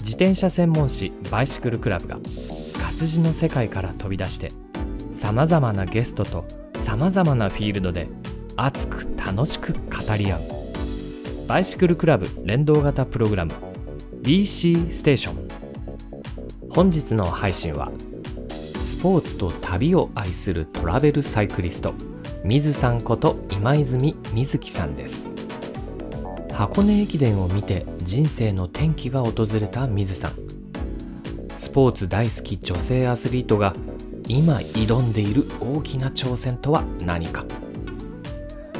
自転車専門誌バイシクルクラブが活字の世界から飛び出してさまざまなゲストとさまざまなフィールドで熱く楽しく語り合う。バイシクルクラブ連動型プログラム BC ステーション本日の配信はスポーツと旅を愛するトラベルサイクリスト水さんこと今泉瑞希さんです。箱根駅伝を見て人生の転機が訪れた水さん。スポーツ大好き女性アスリートが今挑んでいる大きな挑戦とは何か？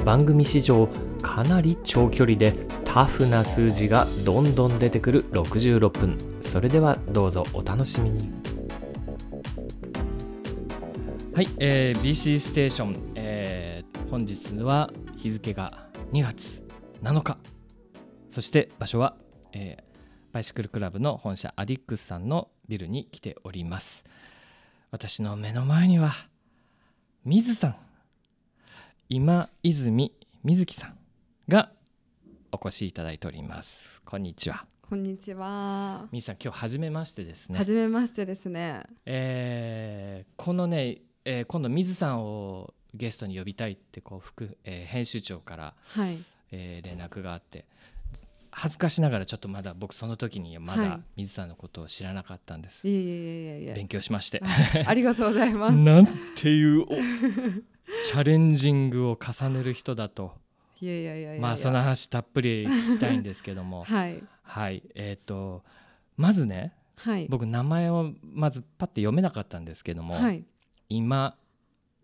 番組史上かなり長距離でタフな数字がどんどん出てくる66分。それではどうぞお楽しみに。はい、えー BC ステーション、えー本日は日付が2月7日。そして場所は、えーバイシクルクラブの本社アディックスさんのビルに来ております。私の目の前には水さん今泉瑞希さんがお越しいただいておりますこんにちはこんにちは。水さん今日初めましてですねはじめましてですね。えーこのね、えー今度水さんをゲストに呼びたいってこう副、えー編集長から、はい。えー連絡があって恥ずかしながらちょっとまだ僕その時にまだはい。水さんのことを知らなかったんです、いえいえいえいえい勉強しまして。え。あありがとうございます。なんていうおチャレンジングを重ねる人だと。いやいやいや。まあその話たっぷり聞きたいんですけども。はい。はい。えっ、とまずねはい。僕名前をまずパッて読めなかったんですけども、はい。今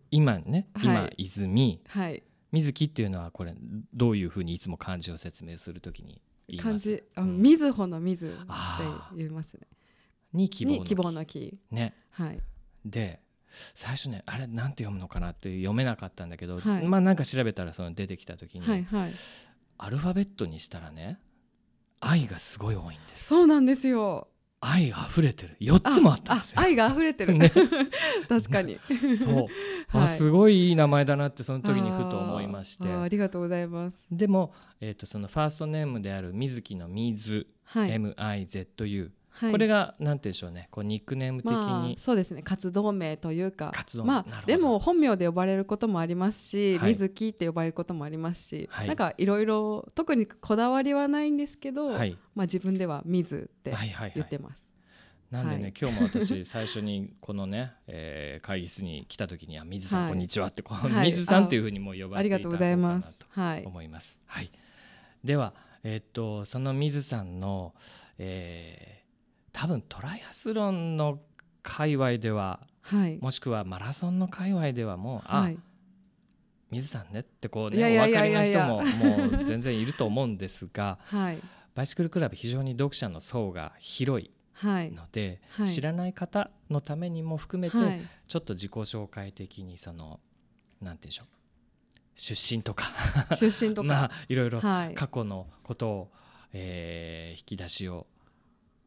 今ねはい。今泉はい。水木っていうのはこれどういうふうにいつも漢字を説明するときに言います漢字あのうんみずほの水って言いますね。に希望のに希。ねはいで最初ねあれなんて読むのかなって読めなかったんだけど、はいまあなんか調べたらその出てきた時に、はいはい。アルファベットにしたらね愛がすごい多いんですそうなんですよ。愛溢れてる4つもあったんですよあ愛が溢れてる。ね 確かに。そう、はいあすごいいい名前だなってその時にふと思いましてありがとうございます。でも、えー、とそのファーストネームである水木の水、はい。MIZU はい。これがなんて言うんでしょうね。こうニックネーム的まあに、そうですね。活動名というか。活動名。まあでも本名で呼ばれることもありますし、はい。水木って呼ばれることもありますし、はい。なんかいろいろ特にこだわりはないんですけど、はい。まあ自分では水って言ってます。なんでね、はい。今日も私 最初にこのね、えー会議室に来た時には水さん、はい。こんにちはってこう、はい。水さんっていうふうにも呼ばせていただありがとうございこうかなます。と。はい。思います。はい。ではえーっとその水さんの、えー多分トライアスロンの界隈でははい。もしくはマラソンの界隈ではもう、あはい。水さんねってこうねお分かりの人ももう全然いると思うんですが はい。バイシクルクラブ非常に読者の層が広いはい。ので、はい知らない方のためにも含めて、はい。ちょっと自己紹介的にそのなんて言うんでしょう出身とか出身とか。まあいろいろはい。過去のことを、えー引き出しを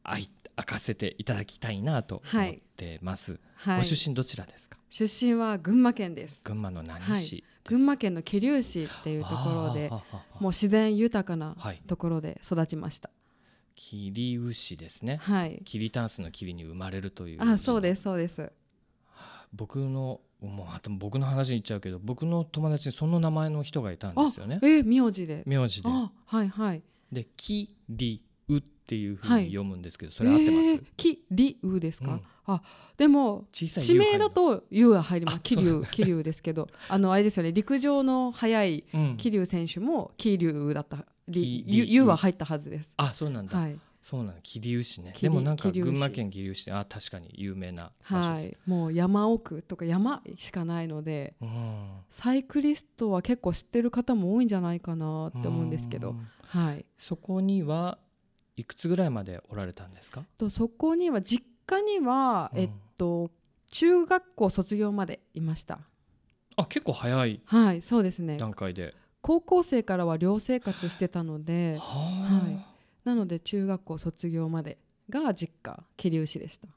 あい明かせていただきたいなと思ってます、はい。ご出身どちらですか？出身は群馬県です。群馬の何市群馬県の桐生市っていうところでもう自然豊かなはいところで育ちました。桐生市ですねはい。桐タンスの桐に生まれるというあ、そうですすそうです。僕のもうあと僕の話に言っちゃうけど僕の友達にその名前の人がいたんですよねえ、名字で。名字であ、はいはい。で「きりう」っていうふうに読むんですけど、それ合ってます、えーきりうですか、うん。あでも地名だと U が入ります。桐生桐生ですけど。あのあれですよね。陸上の速いうん。桐生選手も桐生だったり桐生。U, U は入ったはずです。あそうなんだ、はい。そうなの桐生市ね。桐でもなんか群馬県桐生市。あ確かに有名なはい。もう山奥とか山しかないのでうん。サイクリストは結構知ってる方も多いんじゃないかなって思うんですけど。うん。はい。そこにはいくつぐらいまでおられたんですか？とそこには実家にはうん。えっと中学校卒業までいました。あ結構早いはいそうですね。段階で。高校生からは寮生活してたのでははい。なので中学校卒業までが実家桐生市でした。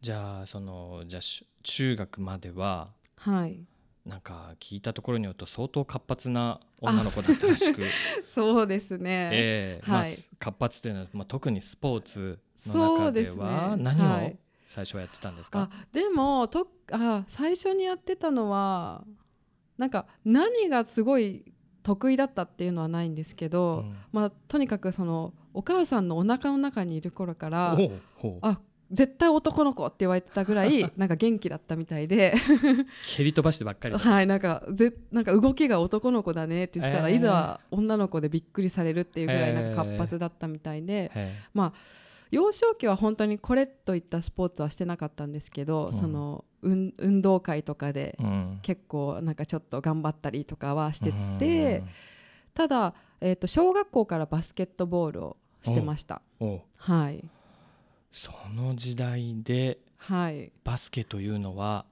じゃあそのじゃあし中学までははいなんか聞いたところによると相当活発な女の子だったらしく、そうですね、ええ。まあはい。す活発というのは、まあ、特にスポーツの中では何をはい。最初はやってたんですか、あでもとあ最初にやってたのはなんか何がすごい得意だったっていうのはないんですけど、うん。まあ、とにかくそのお母さんのお腹の中にいる頃からあ絶対男の子って言われてたぐらい なんか元気だったみたいで。蹴り飛ばしてばっかりだ。はいなんかぜなんか動きが男の子だねって言ってたら、えー。いざ女の子でびっくりされるっていうぐらいなんかえー。活発だったみたいで、へ幼少期は本当にこれといったスポーツはしてなかったんですけど、うん。その運運動会とかでえうん。結構なんかちょっと頑張ったりとかはしてて、ただ、えー、と小学校からバスケットボールをしてました。はいその時代ではい。バスケというのは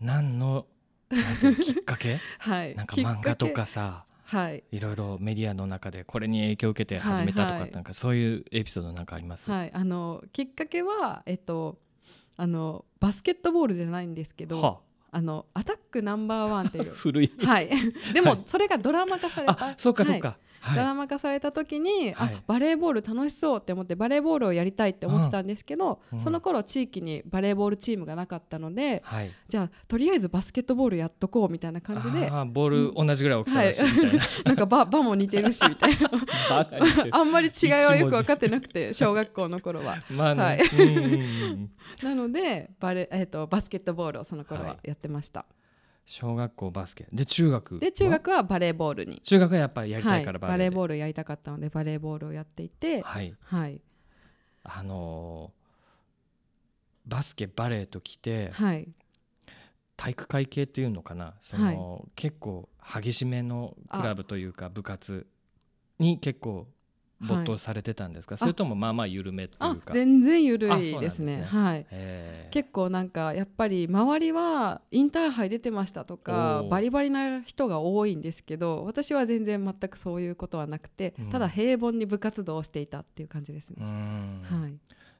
何のなんていうきっかけ？はい、なんか漫画とけかさはい。いろいろメディアの中でこれに影響を受けて始めたとか、はいはい。なんかそういうエピソードなんかあります、はい、あのきっかけは、えっと、あのバスケットボールじゃないんですけど、はあ。のアタックナンバーワンっていあ、う。古い。はい、でも、はい。それがドラマ化された。あそうかそうはい。か、ドはい。ラマ化された時に、はい。あバレーボール楽しそうって思ってバレーボールをやりたいって思ってたんですけど、うん。その頃地域にバレーボールチームがなかったのではい、じゃあとりあえずバスケットボールやっとこうみたいな感じでボール同じぐらい大きさだし、みたいな。なんか場場も似てるしみたいな。あんまり違いはよく分かってなくて小学校の頃は。まあね、はい。なのでバレ、えー、とバスケットボールをその頃ははい。やってました。小学校バスケ。で中学。で中学はバレーボールに。中学はやっぱりやりたはい。い、からバレーボーールやりたかったのでバレーボールをやっていて、はい。はい。あのーバスケバレーときてはい。体育会系っていうのかな。その、結構激しめのクラブというか部活に結構没頭されてたんですか、それともまあまあ緩めといあうか。全然ゆるあそうなんいですね。ねはい。えー。結構なんかやっぱり周りはインターハイ出てましたとかバリバリな人が多いんですけど私は全然全くそういうことはなくて、うん。ただ平凡に部活動をしていたっていう感じですうね、ん。はい。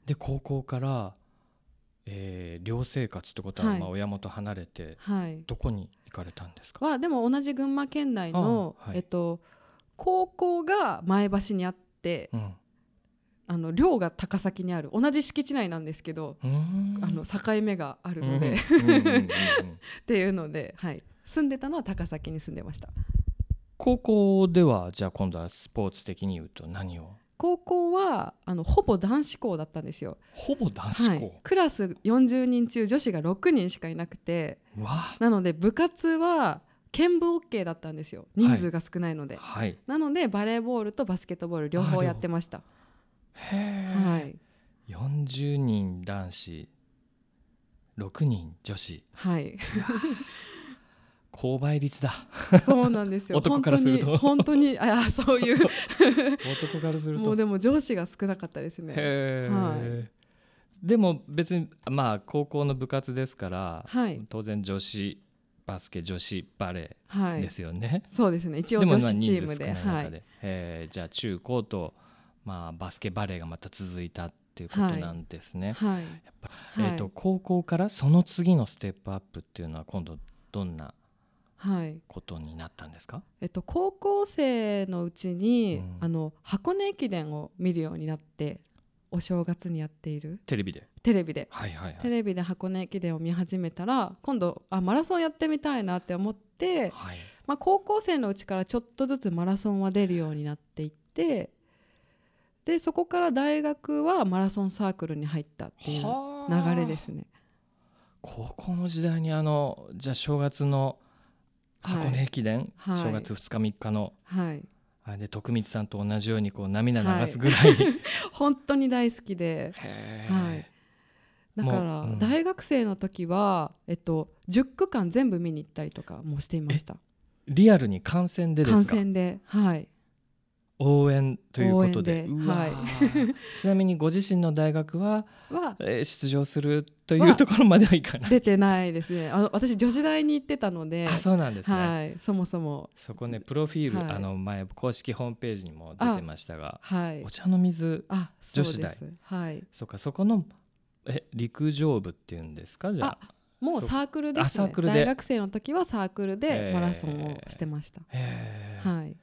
で高校から、えー寮生活ってことは、はい。まあ、親元離れてはい。どこに行かれたんですか？はでも同じ群馬県内の、あはい。えっと高校が前橋にあってうん。あの寮が高崎にある同じ敷地内なんですけど、あの境目があるので、っていうので、はい、住んでたのは高崎に住んでました。高校ではじゃあ今度はスポーツ的に言うと何を？高校はあのほぼ男子校だったんですよ、ほぼ男子はい。校、、クラス40人中女子が6人しかいなくてわなので部活は兼部 OK だったんですよ。人数が少ないので、はい。なのでバレーボールとバスケットボール両方やってました。へえ、はい。40人男子6人女子。はい。高倍率だ。そうなんですよ。男からすると。本当に本当にあそういう。男からすると。もうでも上司が少なかったですね。はでも別にまあ高校の部活ですから、はい。当然女子バスケ女子バレーではい。すよね、そうですね。一応女子チームで。少ない中はい。で、えーじゃあ中高と、まあ、バスケバレーがまた続いたっていうことなんですね、はい。えー、と高校からその次のステップアップっていうのは今度どんなはい。ことになったんですか？えっと、高校生のうちに、うん。あの箱根駅伝を見るようになってお正月にやっている？テレビで。テレビで、はいはいはい。テレビで箱根駅伝を見始めたら今度あマラソンやってみたいなって思って、はい。まあ、高校生のうちからちょっとずつマラソンは出るようになっていってでそこから大学はマラソンサークルに入ったっていうはあ。流れですね。高校の時代にあのじゃあ正月の箱根駅伝、はい。正月2日3日の。はい、あれで徳光さんと同じようにこう涙流すぐらい、本当に大好きで。はい。だから大学生の時は、えっと、10区間全部見に行ったりとかもしていました。リアルに観戦でですか？観戦で。はい応援ということで。応援で。うわー。ちなみにご自身の大学は、はえー出場するというところまではいかない。出てないですね。あの私女子大に行ってたので。あそうなんですね、はい、そもそも。そこねプロフィール、はい。あの前公式ホームページにも出てましたがはい。お茶の水女子です。はい。そっかそこのえ陸上部っていうんですか？じゃあ。もうサークルですね。あサークルで。大学生の時はサークルへでーマラソンをしてました、はい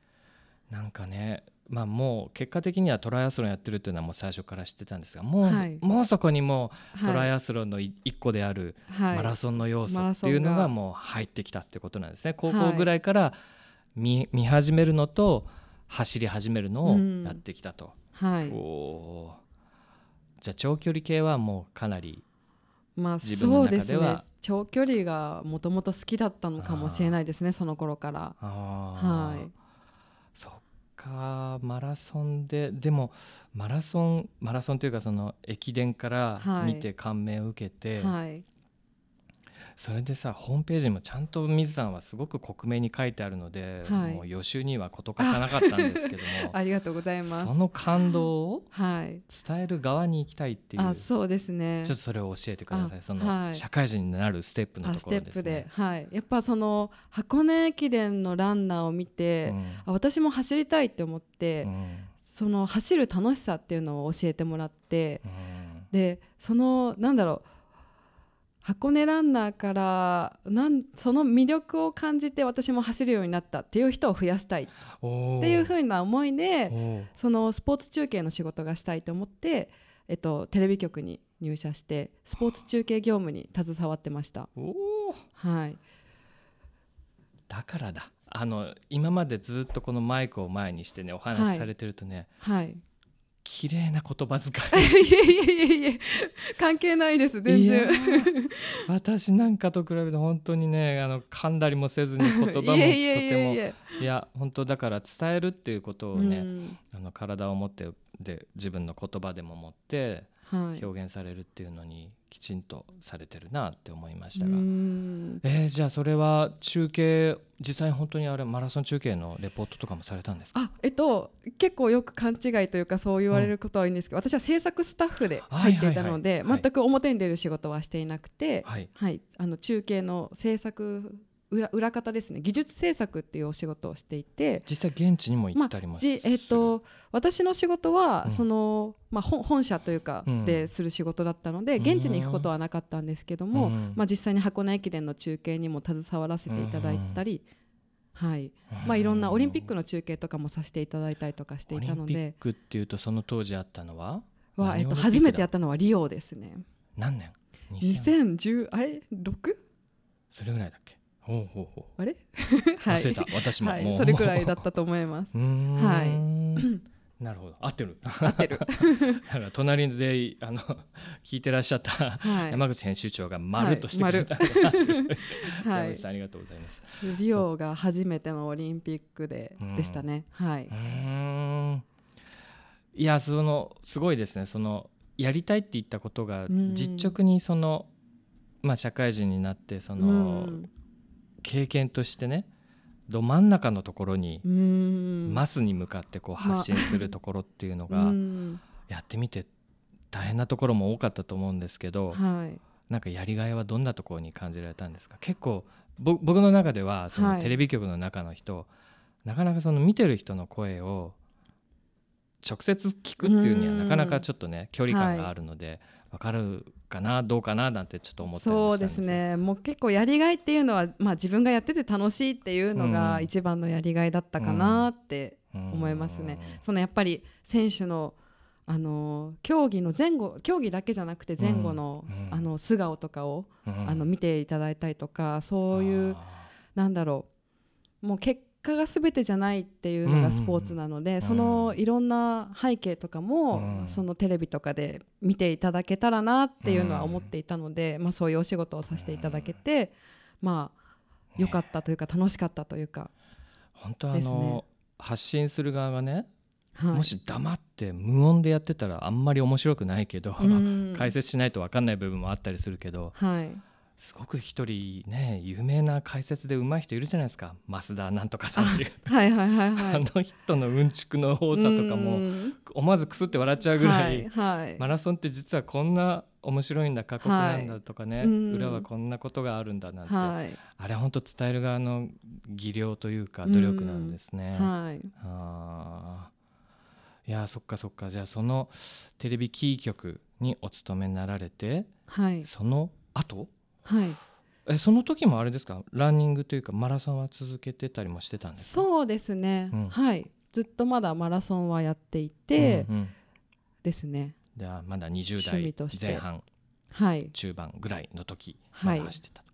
なんかねまあもう結果的にはトライアスロンやってるっていうのはもう最初から知ってたんですがもう、はい。もうそこにもうトライはアスロンのい一個であるマラソンの要素っていうのがもう入ってきたってことなんですね。高校ぐらいから見見始めるのと走り始めるのをうん。やってきたと、はい。おー。じゃあ長距離系はもうかなりまあ自分のそうですね。長距離がもともと好きだったのかもしれないですねその頃から。はいそっかマラソンででもマラソンマラソンというかその駅伝からはい。見て感銘を受けて、はいそれでさホームページにもちゃんと水さんはすごく克明に書いてあるので、はい。もう予習には事欠かなかったんですけども ありがとうございます。その感動をはい。伝える側に行きたいっていうあそうですね。ちょっとそれを教えてください。あその、はい。社会人になるステップのあところですステップで。ね。はい。やっぱその箱根駅伝のランナーを見て、うん。あ私も走りたいって思って、うん。その走る楽しさっていうのを教えてもらってうん。でそのなんだろう箱根ランナーからなんその魅力を感じて私も走るようになったっていう人を増やしたい。っていうふうな思いでそのスポーツ中継の仕事がしたいと思って、えっと、テレビ局に入社してスポーツ中継業務に携わってました。はい、だからだ。あの今までずっとこのマイクを前にしてねお話しされてるとね、はい、綺麗な言葉遣い。えいえいえいえ。関係ないです全然。ー私なんかと比べて本当にねあの噛んだりもせずに言葉もとても。いや本当だから伝えるっていうことをね、うん。あの体を持ってで自分の言葉でも持ってはい、表現されるっていうのにきちんとされてるなって思いましたうが、ん。えーじゃあそれは中継実際に本当にあれマラソン中継のレポートとかもされたんですか？あえっと結構よく勘違いというかそう言われることは多いんですけど、私は制作スタッフで入っていたので、はい。はいはいはい。全く表に出る仕事はしていなくて、はい。はい、あの中継の制作裏裏方ですね。技術制作っていうお仕事をしていて。実際現地にも行ったりもする、じえっと、私の仕事は、うん。そのまあ、本本社というかうん。でする仕事だったので、うん。現地に行くことはなかったんですけども、うん。まあ、実際に箱根駅伝の中継にも携わらせていただいたり、はい。まあ、いろんなオリンピックの中継とかもさせていただいたりとかしていたのオリンピッでクっていうとその当時あったのは？は、えっと、初めてやったのはリオですね。何年？2000 2010あれ？6? それぐらいだっけ？ほうほうほあれ？う はい。忘れた、私も、はい、もう。それくらいだったと思います。はい。なるほど。合ってる。合ってる。隣であの聞いてらっしゃったはい。山口編集長が丸としてくれた、はい。山口さんありがとうございます。リオが初めてのオリンピックでう。んでしたね。はい。いやそのすごいですね。そのやりたいって言ったことがうん。実直にその、まあ、社会人になってその、うん経験としてねど真ん中のところにう、ん。マスに向かってこうまあ発信するところっていうのうがん。やってみて大変なところも多かったと思うんですけど、はい。なんかやりがいはどんなところに感じられたんですか？結構ぼ僕の中ではそのはい。テレビ局の中の人、なかなかその見てる人の声を直接聞くっていうにはうんなかなかちょっとね距離感があるので、わかるかなどうかななんてちょっと思ったりもしたんですそうですね。もう結構やりがいっていうのは、まあ、自分がやってて楽しいっていうのがうん。一番のやりがいだったかなってうん思いますね。そのやっぱり選手のあの競技の前後競技だけじゃなくて前後の,、うん。うん。あの素顔とかを、うん。あの見ていただいたりとかそういうあなんだろう。もう結果が全てじゃないっていうのがスポーツなので、そのいろんな背景とかも、うん。そのテレビとかで見ていただけたらなっていうのは思っていたので、まあ、そういうお仕事をさせていただけて、まあ良かったというか楽しかったというか、本当あの、ね。発信する側がね、はい、もし黙って無音でやってたらあんまり面白くないけど、うん。解説しないと分かんない部分もあったりするけどはいすごく一人ね有名な解説で上手い人いるじゃないですか。増田なんとかさんっていう、はいはいはいはい。あの人のうんちくの多さとかもうん。思わずくすって笑っちゃうぐらい、はいはい。マラソンって実はこんな面白いんだ過酷なんだとかね、はい。うん裏はこんなことがあるんだなんて、はい。あれは本当伝える側の技量というか努力なんですね。はい。あ。ーいやそっかそっか。じゃあそのテレビキー局にお勤めになられてはい。その後はい。えその時もあれですか？ランニングというかマラソンは続けてたりもしてたんですか？そうですね、うん。はい。ずっとまだマラソンはやっていて、うんうん。ですね。じゃあまだ20趣代前半はい。中盤ぐらいの時はい。まだ走ってたと、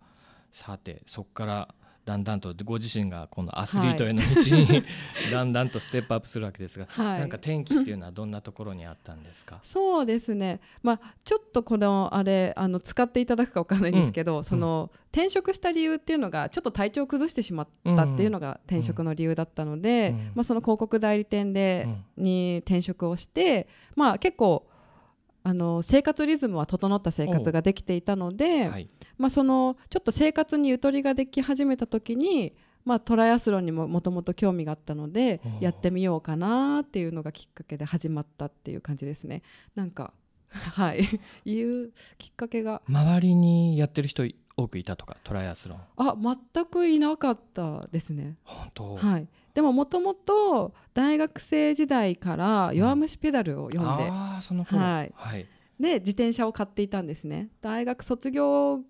さてそこからだんだんとご自身がこのアスリートへの道に、だんだんとステップアップするわけですが、はい。なんか転機っていうのはどんなところにあったんですか？そうですね。まあちょっとこのあれあの使っていただくかわかんないんですけど、その転職した理由っていうのがちょっと体調を崩してしまったっていうのが転職の理由だったので、うん。まあ、その広告代理店で、うん。に転職をしてまあ結構あの生活リズムは整った生活ができていたので、はい。まあ、そのちょっと生活にゆとりができ始めた時に、まあ、トライアスロンにももともと興味があったのでやってみようかなっていうのがきっかけで始まったっていう感じですね。なんかはい。いうきっかけが。周りにやってる人多くいたとかトライアスロン。あ全くいなかったですね。本当、はい、でももともと大学生時代から「弱虫ペダル」を読んで、ああその頃。はい。はい、で自転車を買っていたんですね。大学卒業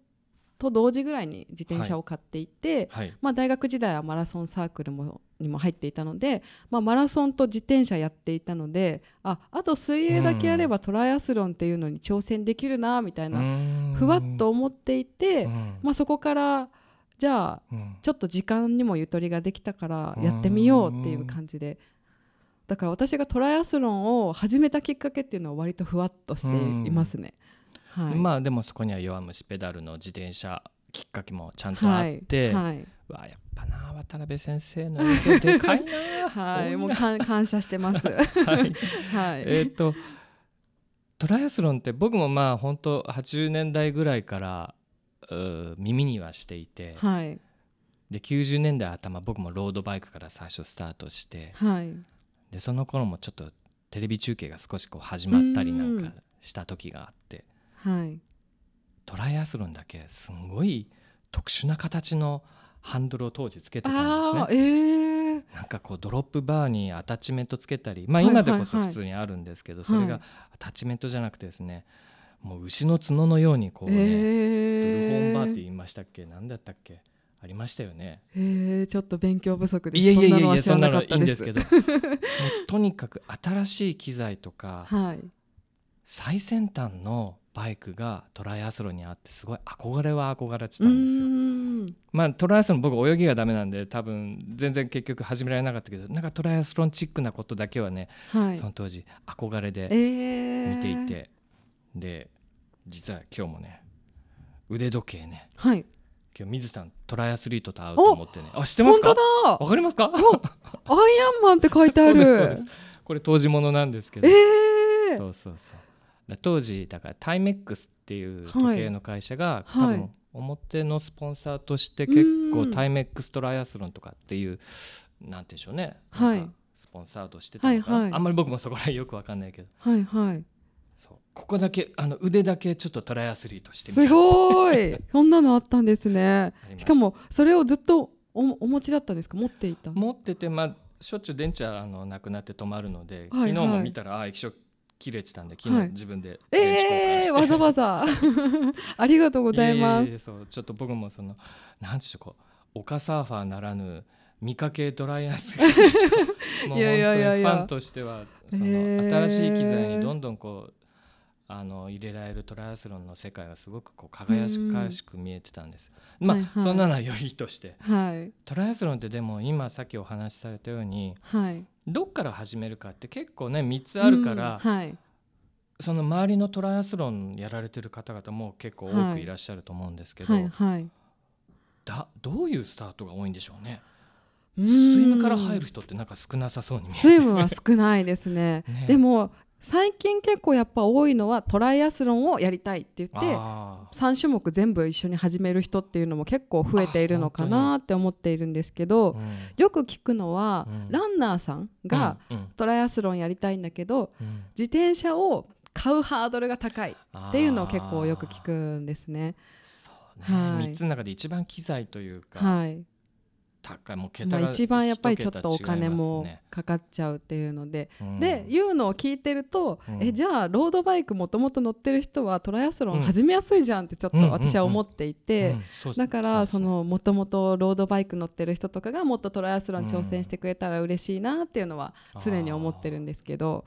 と同時ぐらいに自転車を買っていて、はい。まあ、大学時代はマラソンサークルもにも入っていたので、まあ、マラソンと自転車やっていたのでああと水泳だけやればトライアスロンっていうのに挑戦できるなみたいな、ふわっと思っていて、うん。まあ、そこからじゃあうん。ちょっと時間にもゆとりができたからやってみようっていう感じで。だから私がトライアスロンを始めたきっかけっていうのは割とふわっとしていますね。はい、まあでもそこには弱虫ペダルの自転車きっかけもちゃんとあって、はいはいわあやっぱな渡辺先生の影響でかいな はい、もう感謝してます。はいはい。えっとトライアスロンって僕もまあ本当80年代ぐらいから耳にはしていて、はい。で90年代頭僕もロードバイクから最初スタートしてはい。でその頃もちょっとテレビ中継が少しこう始まったりなんかした時があってはい。トライアスロンだけすんごい特殊な形のハンドルを当時つけてたんですね。ええなんかこうドロップバーにアタッチメントつけたりまあはい今でこそ普通にあるんですけど、いそれがアタッチメントじゃなくてですねもう牛の角のようにこうね、ブルホーンバーってえ言いましたっけ何だったっけありましたよね。えちょっと勉強不足です。いやいやいやいやそんなのは知らなかったで。そんなのいいんですすけど もうとにかく新しい機材とかはい。最先端のバイクがトライアスロンにあってすごい憧れは憧れてたうんですよ。ん。まあトライアスロン僕泳ぎがダメなんで多分全然結局始められなかったけどなんかトライアスロンチックなことだけはね、はいそ。の当時憧れでええ見ていて、で実は今日もね腕時計ねはい。今日水さんトライアスリートと会うと思ってねあ知ってま本すか？当だ。わかりますか？アイアンマンって書いてある。これ当時ものなんですけど、ええそうそうそうだ当時だからタイメックスっていう時計の会社が、はい。多分表のスポンサーとして結うん。構タイメックストライアスロンとかっていうなんてでしょうね、はい。スポンサーとしてたのか。な、はいはい。あんまり僕もそこら辺よくわかんないけど。はいはい。そう。ここだけあの腕だけちょっとトライアスリートしてみたすごい。そんなのあったんですね。しかもそれをずっとおお持ちだったんですか？持っていた。持っててまあしょっちゅう電池はあのなくなって止まるので、はい昨日もはい見たらあ液晶切れてたんで昨日はい自分で電池交換して、ええわざわざ。ありがとうございます。ええそうちょっと僕もそのなんでしょうこう丘サーファーならぬ見かけドライアスもう本当にファンとしてはその、新しい機材にどんどんこうあの入れられるトライアスロンの世界がすごくこう輝かしく見えてたんです。まあ、はいはいそんなのは良いとしてはいトライアスロンってでも今さっきお話しされたようにはい。どっから始めるかって結構ね3つあるから、うんはい。その周りのトライアスロンやられてる方々も結構多くい。らっしゃると思うんですけど、はいはい。だどういうスタートが多いんでしょうね？ススイムから入る人ってなんか少なさそうに見えるスイムは少ないですね。ね。でも最近結構やっぱ多いのはトライアスロンをやりたいって言ってあ3種目全部一緒に始める人っていうのも結構増えているのかなって思っているんですけどよく聞くのは、うん。ランナーさんがうんトライアスロンやりたいんだけどうん。自転車を買うハードルが高いっていうのを結構よく聞くんですね、はい。3つの中で一番機材というか、はい高いもう桁まあ、が一番やっぱりちょっとお金もねかかっちゃうっていうので、うん。でいうのを聞いてると、うん。えじゃあロードバイクもともと乗ってる人はトライアスロうん。ン始めやすいじゃんってちょっとうん私は思っていて、だからそのもともとロードバイク乗ってる人とかがもっとトライアスロン挑戦してくれたら嬉しいなっていうのは常に思ってるんですけど、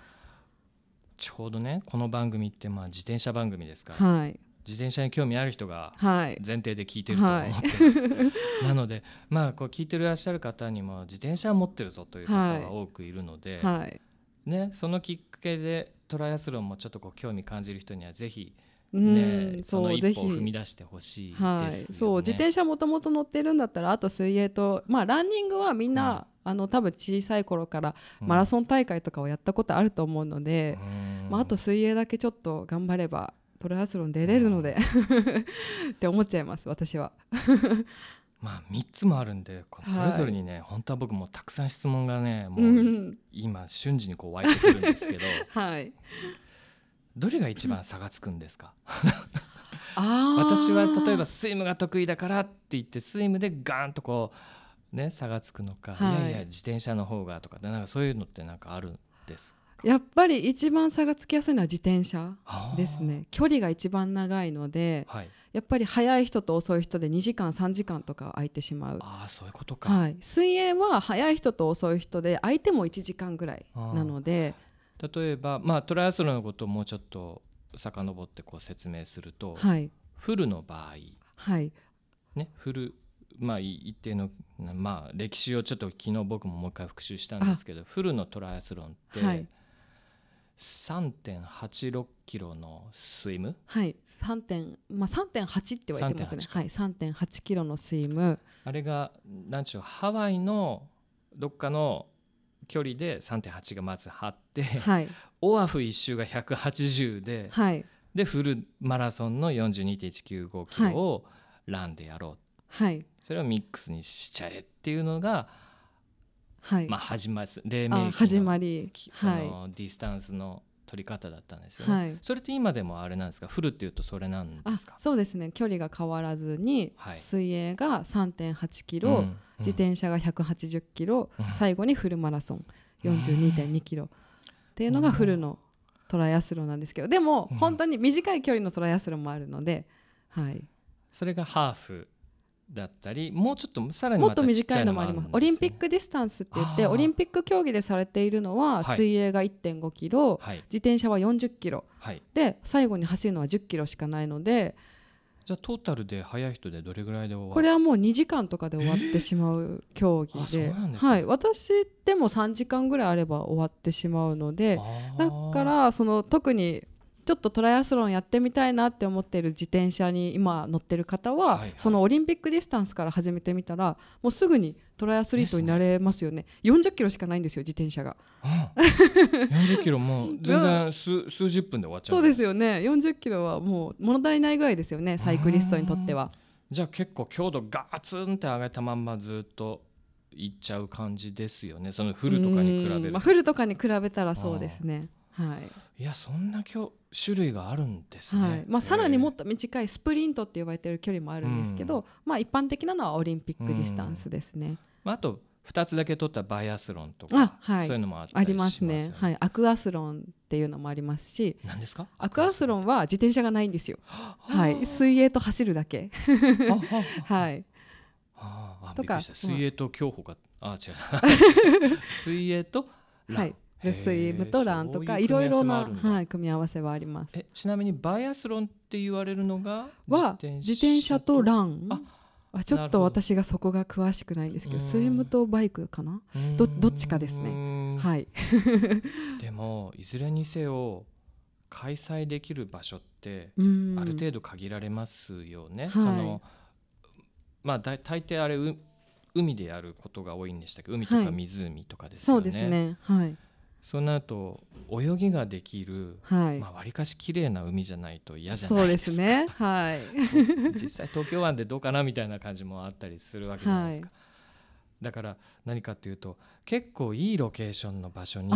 ちょうどねこの番組ってまあ自転車番組ですから、はい自転車に興味ある人がはい。前提で聞いてると思ってます、なのでまあこう聞いてらっしゃる方にも自転車を持ってるぞという方はい。は多くいるので、はい。ね、そのきっかけでトライアスロンもちょっとこう興味感じる人にはぜひ、うねんその一歩を踏み出してほしいですよね。はい、そう自転車もともと乗ってるんだったらあと水泳とまあランニングはみんな、あの多分小さい頃からマラソン大会とかをやったことあると思うので、うん。まあ、あと水泳だけちょっと頑張ればトライアスロン出れるのでって思っちゃいます私は。まあ3つもあるんでそはい。れぞれにね、本当は僕もたくさん質問がねもううん。今瞬時にこう湧いてくるんですけど。はい、どれが一番差がつくんですか？私は例えばスイムが得意だからって言ってスイムでガーンとこうね差がつくのか、はい。い、やいや自転車の方がとかなんかそういうのってなんかあるんですか？やっぱり一番差がつきやすいのは自転車ですね。距離が一番長いのではい。やっぱり速い人と遅い人で2時間3時間とか空いてしまう。ああそういうことか、はい、水泳は速い人と遅い人で相手も1時間ぐらいなので。例えばまあトライアスロンのことをもうちょっと遡ってこう説明すると、はい。フルの場合。はい。ねフルまあい一定のなまあ歴史をちょっと昨日僕ももう一回復習したんですけどフルのトライアスロンってはい3.86キロのスイム？はい。3点まあ3.8って言われてますね。3.8か。はい。3.8キロのスイム。あれが何でしょうハワイのどっかの距離で3.8がまず張って、はい。オアフ一周が180で、はい。でフルマラソンの42.195キロをランでやろう、はい。それをミックスにしちゃえっていうのが、はい、まあ、始まり黎明期始まり。きそはい。のディスタンスの取り方だったんですよね、はい。それって今でもあれなんですか？フルっていうとそれなんあですか？そうですね。距離が変わらずに、はい。水泳が3.8キロ、うんうん。自転車が180キロ、うん。最後にフルマラソン42.2キロ。っていうのがフルのトライアスロンなんですけどでもうん。本当に短い距離のトライアスロンもあるので、はい、それがハーフだったりもうちょっとさらにもっと短いのもあります。オリンピックディスタンスって言ってオリンピック競技でされているのははい水泳が1.5キロ、はい。自転車は40キロ。はい。で最後に走るのは10キロしかないのでじゃあトータルで速い人でどれぐらいで終わる？これはもう2時間とかで終わってしまう競技で。ね。はい、私でも3時間ぐらいあれば終わってしまうのでだからその特にちょっとトライアスロンやってみたいなって思っている自転車に今乗ってる方は、はいはい。そのオリンピックディスタンスから始めてみたらもうすぐにトライアスリートになれますよね。40キロしかないんですよ自転車が。うん40キロもう全然 数数十分で終わっちゃう。そうですよね。40キロはもう物足りないぐらいですよねサイクリストにとっては。じゃあ結構強度ガツンって上げたまんまずっといっちゃう感じですよね。そのフルとかに比べるまあ、フルとかに比べたらそうですね。はい。いやそんなきょ種類があるんですね、はい。まあ、さらにもっとと短いスプリントって呼ばれている距離もあるんですけど、まあ、一般的なのはオリンピックディスタンスですね。あと2つだけ取ったバイアスロンとかあはい。そういうのもあったありますね、はい、アクアスロンっていうのもありますし。何ですか？アクアスロンは自転車がないんですよ、はい、水泳と走るだけ、ははい、ああとか水泳と競歩があ違う。水泳とラン、はい、でスイムとランとかいろいろな、はい、組み合わせはあります。えちなみにバイアスロンって言われるのがは自転車とラン。ああちょっと私がそこが詳しくないんですけうんど。スイムとバイクかな？どどっちかですね。ねはい。でもいずれにせよ開催できる場所ってうん。ある程度限られますよね。はい。そのまあ大大抵あれう海でやることが多いんでしたっけ？海とかはい。湖とかですよね。そうですね。はいそうなると泳ぎができる、はい、まあ、割かし綺麗な海じゃないと嫌じゃそうでないですか。すね。はい。実際東京湾でどうかなみたいな感じもあったりするわけじゃないですか、だから何かというと結構いいロケーションの場所に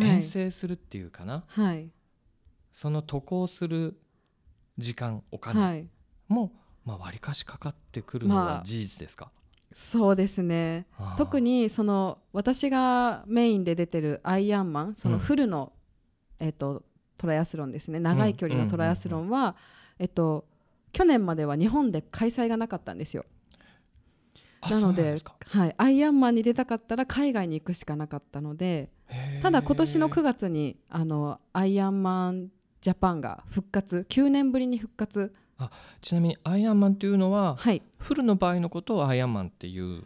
遠征するっていうかな、はい。その渡航する時間おは金い。も、まあ、割かしかかってくるのまあは事実ですか、そうですね。特にその私がメインで出てるアイアンマンそのうん。フルの、えっとトライアスロンですね。長い距離のトライアスロンは、えっと去年までは日本で開催がなかったんですよ。あなのではい、アイアンマンに出たかったら海外に行くしかなかったのでただ今年の9月にあのアイアンマンジャパンが復活9年ぶりに復活ちなみにアイアンマンというのははい。フルの場合のことをアイアンマンって言うっ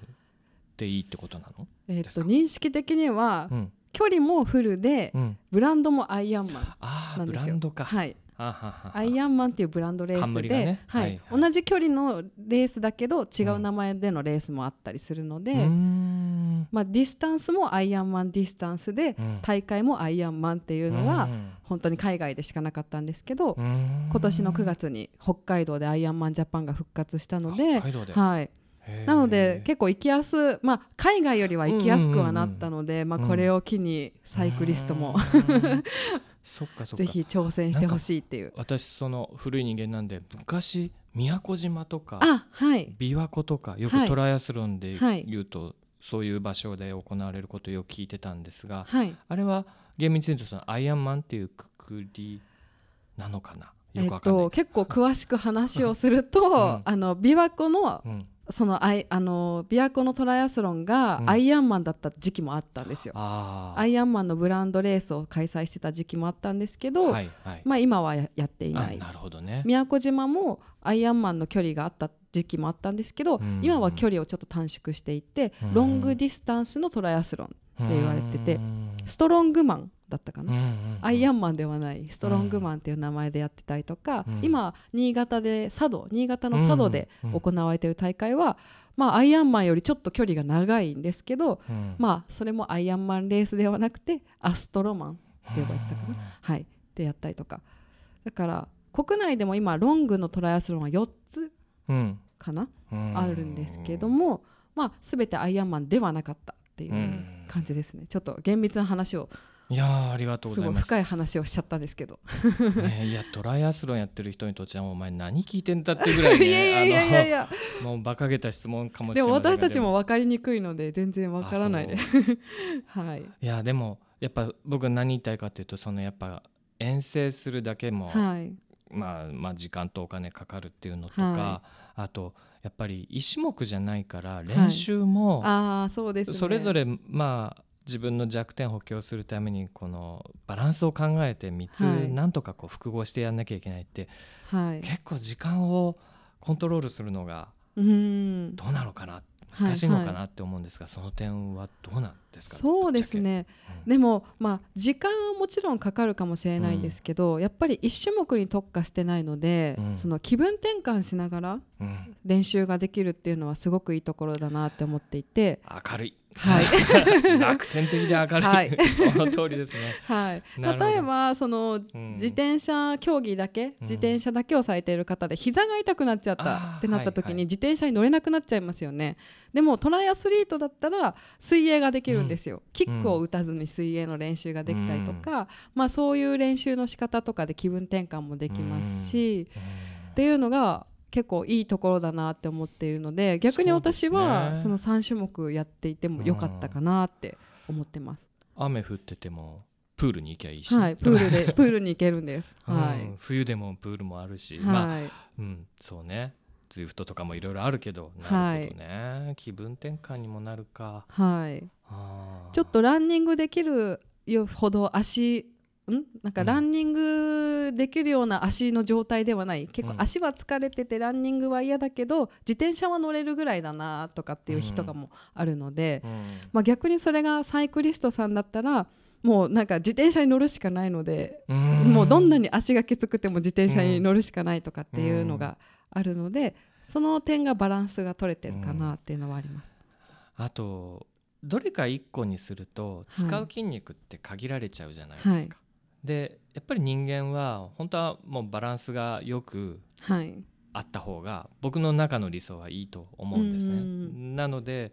ていいってことなの、えっと認識的にはうん。距離もフルでうん、ブランドもアイアンマンああブなんですよ。ランドか、はいアイアンマンっていうブランドレース冠で、がね。はい。はいはい。同じ距離のレースだけど違う名前でのレースもあったりするので、うーん。まあ、ディスタンスもアイアンマンディスタンスで、うん。大会もアイアンマンっていうのは、うん。本当に海外でしかなかったんですけど、うん。今年の9月に北海道でアイアンマンジャパンが復活したのでで、はい、なので結構行きやすまあ海外よりは行きやすくはなったので、まあ、これを機にサイクリストも、ぜひ挑戦してほしいっていう。私その古い人間なんで昔宮古島とかあはい。琵琶湖とかよはい。くトライアスロンではい言うと、そういう場所で行われることをよく聞いてたんですがはい。あれは厳密に言うとそのアイアンマンっていうくくりなのかな？よえっくわかんない、と、結構詳しく話をすると、ん。あの琵琶湖のうん、そのアイあの琵琶湖のトライアスロンがうん。アイアンマンだった時期もあったんですよ。あアイアンマンのブランドレースを開催してた時期もあったんですけど、はいはい、まあ、今はややっていない。あなるほどね。宮古島もアイアンマンの距離があった時期もあったんですけど、うん。今は距離をちょっと短縮していって、うん。ロングディスタンスのトライアスロンって言われててうん。ストロングマンだったかな、うんうんアイアンマンではないストロングマンっていう名前でやってたりとか、うん。今新潟で佐渡新潟の佐渡でうんうん行われている大会は、まあ、アイアンマンよりちょっと距離が長いんですけど、うん。まあ、それもアイアンマンレースではなくてアストロマンって呼ばれてたかな、はい、でやったりとか。だから国内でも今ロングのトライアスロンは4つうん。かな、うん。あるんですけども、まあ、全てアイアンマンではなかったっていううん。感じですね。ちょっと厳密な話をいやーありがとうございます。深い話をしちゃったんですけど。ね、いやトライアスロンやってる人にとってはお前何聞いてんだってぐらいね いやいやいやいやもう馬鹿げた質問かもしでもれませんが私たちも分かりにくいので全然分からないであ はい。いやでもやっぱ僕は何言いたいかというとそのやっぱ遠征するだけも、はい。まあ、まあ時間とお金かかるっていうのとか、はあとやっぱり一種目じゃないから練習もああそうですね。それぞれまあ自分の弱点を補強するためにこのバランスを考えて3つはい。なんとかこう複合してやんなきゃいけないって、はい。結構時間をコントロールするのがうん。どうなのかなはい難しいのかなって思うんですが、その点はどうなんですか？そうです、ね。ぶっちゃけ。でもまあ時間はもちろんかかるかもしれないんですけど、やっぱり一種目に特化してないので、うん。その気分転換しながらうんうん。練習ができるっていうのはすごくいいところだなって思っていて。明るい、はい。楽天的で明るい、はい。その通りですね、はい、例えばそのうん。自転車競技だけ、自転車だけをされている方で膝が痛くなっちゃっあたーってなった時に自転車に乗れなくなっちゃいますよね。でもトライアスリートだったら水泳ができるんですよ、キックを打たずに水泳の練習ができたりとか、まあ、そういう練習の仕方とかで気分転換もできますし、っていうのが結構いいところだなって思っているので逆に私はそ,、の3種目やっていてもよかったかなって思ってます、雨降っててもプールに行きゃいいし、はい、プールで プールに行けるんです。うん。はい、冬でもプールもあるし、まあ、はい、うん、そうね。ズイフトとかもいろいろあるけどなるほどね、気分転換にもなるか。はい、ちょっとランニングできるよほど足ん？なんかうん。ランニングできるような足の状態ではない。結構うん足は疲れててランニングは嫌だけど自転車は乗れるぐらいだなとかっていう日とかもあるので、うん。まあ、逆にそれがサイクリストさんだったらもうなんか自転車に乗るしかないので、うん。もうどんなに足がきつくても自転車に乗るしかないとかっていうのがあるので、その点がバランスが取れてるかなっていうのはあります。あとどれか1個にするとはい。使う筋肉って限られちゃうじゃないですか。でやっぱり人間は本当はもうバランスがよくはい。あった方が僕の中の理想はいいと思うんですね。うんなので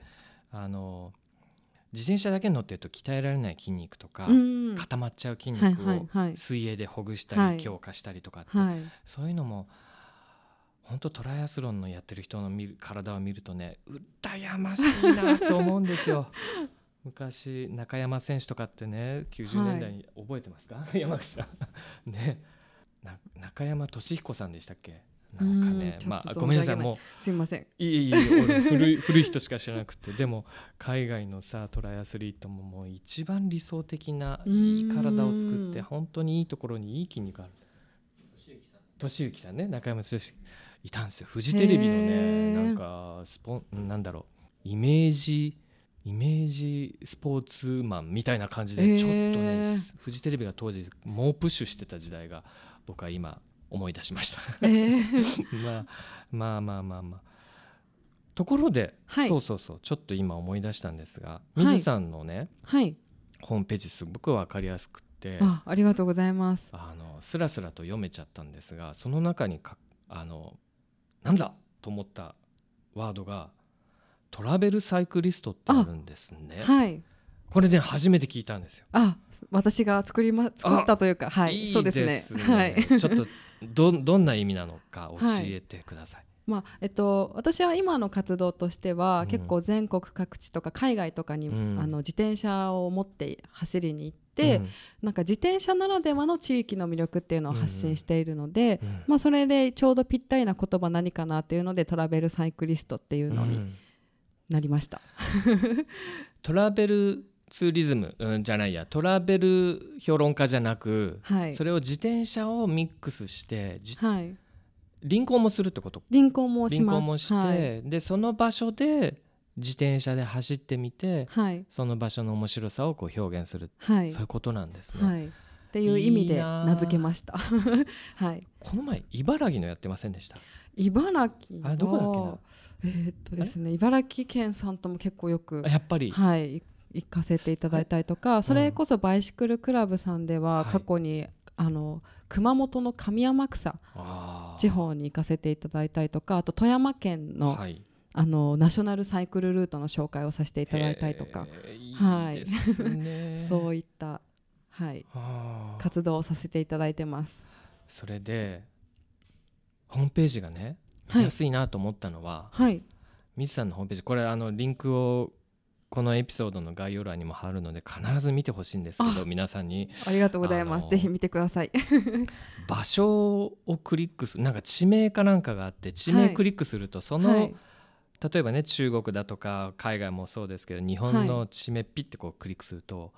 あの自転車だけに乗ってると鍛えられない筋肉とか、うん固まっちゃう筋はい肉を水泳でほぐしたり、はい。強化したりとかって、はい。そういうのも本当トライアスロンのやってる人の見る体を見るとね羨ましいなと思うんですよ。昔中山選手とかってね90年代に覚えてますか、山口さん。ね。な中山俊彦さんでしたっけ？なんかねまあごめんなさいもう。すいません。いえいえいえ俺古い 古い人しか知らなくて。でも海外のさトライアスリートももう一番理想的ないい体を作ってうん本当にいいところにいい筋肉ある。俊之さんね。中山俊之いたんですよ。フジテレビのへねー。なんかスポンなんだろう。イメージイメージスポーツマンみたいな感じでちょっとねフジテレビが当時猛プッシュしてた時代が僕は今思い出しました。えー。まあまあまあまあまあ。ところで、はい。そうそうそうちょっと今思い出したんですがはい。水さんのね、はい。ホームページすごく分かりやすくってあありがとうございます。あのスラスラと読めちゃったんですがその中にかあのなんだと思ったワードがトラベルサイクリストってあるんですね。はい。これね初めて聞いたんですよ。あ私が作りま作ったというかはいそうですね。はい。ちょっとど どんな意味なのか教えてください。まあえっと、私は今の活動としては、うん。結構全国各地とか海外とかに、うん。あの自転車を持って走りに行って、うん。なんか自転車ならではの地域の魅力っていうのを発信しているので、うん。まあ、それでちょうどぴったりな言葉何かなっていうのでトラベルサイクリストっていうのにうんなりました。トラベルツーリズム、うん、じゃないや。トラベル評論家じゃなく、はい。それを自転車をミックスしてじはい、輪行もするってこと？輪行もし輪ます。行もして、はい。でその場所で自転車で走ってみてはい。その場所の面白さをこう表現する、はい。そういうことなんですね、はい、っていう意味で名付けました。はい、この前茨城のやってませんでした？茨城はあどこだっけな？えーっとですね茨城県さんとも結構よくあやっぱり、はいい行かせていただいたりとか、それこそバイシクルクラブさんでははい。過去に、あの熊本の上天草地方に行かせていただいたりとかあと富山県の,、はい、あのナショナルサイクルルートの紹介をさせていただいたりとか、はい。そういった、はい、活動をさせていただいてます。それでホームページがねはい。見やすいなと思ったのは、はい、水さんのホームページ。これあのリンクをこのエピソードの概要欄にも貼るので必ず見てほしいんですけどあ皆さんに。ありがとうございます。ぜひ見てください。場所をクリックするなんか地名かなんかがあって地名はいクリックするとその、はい、例えばね中国だとか海外もそうですけど日本の地名ピッてこうクリックすると、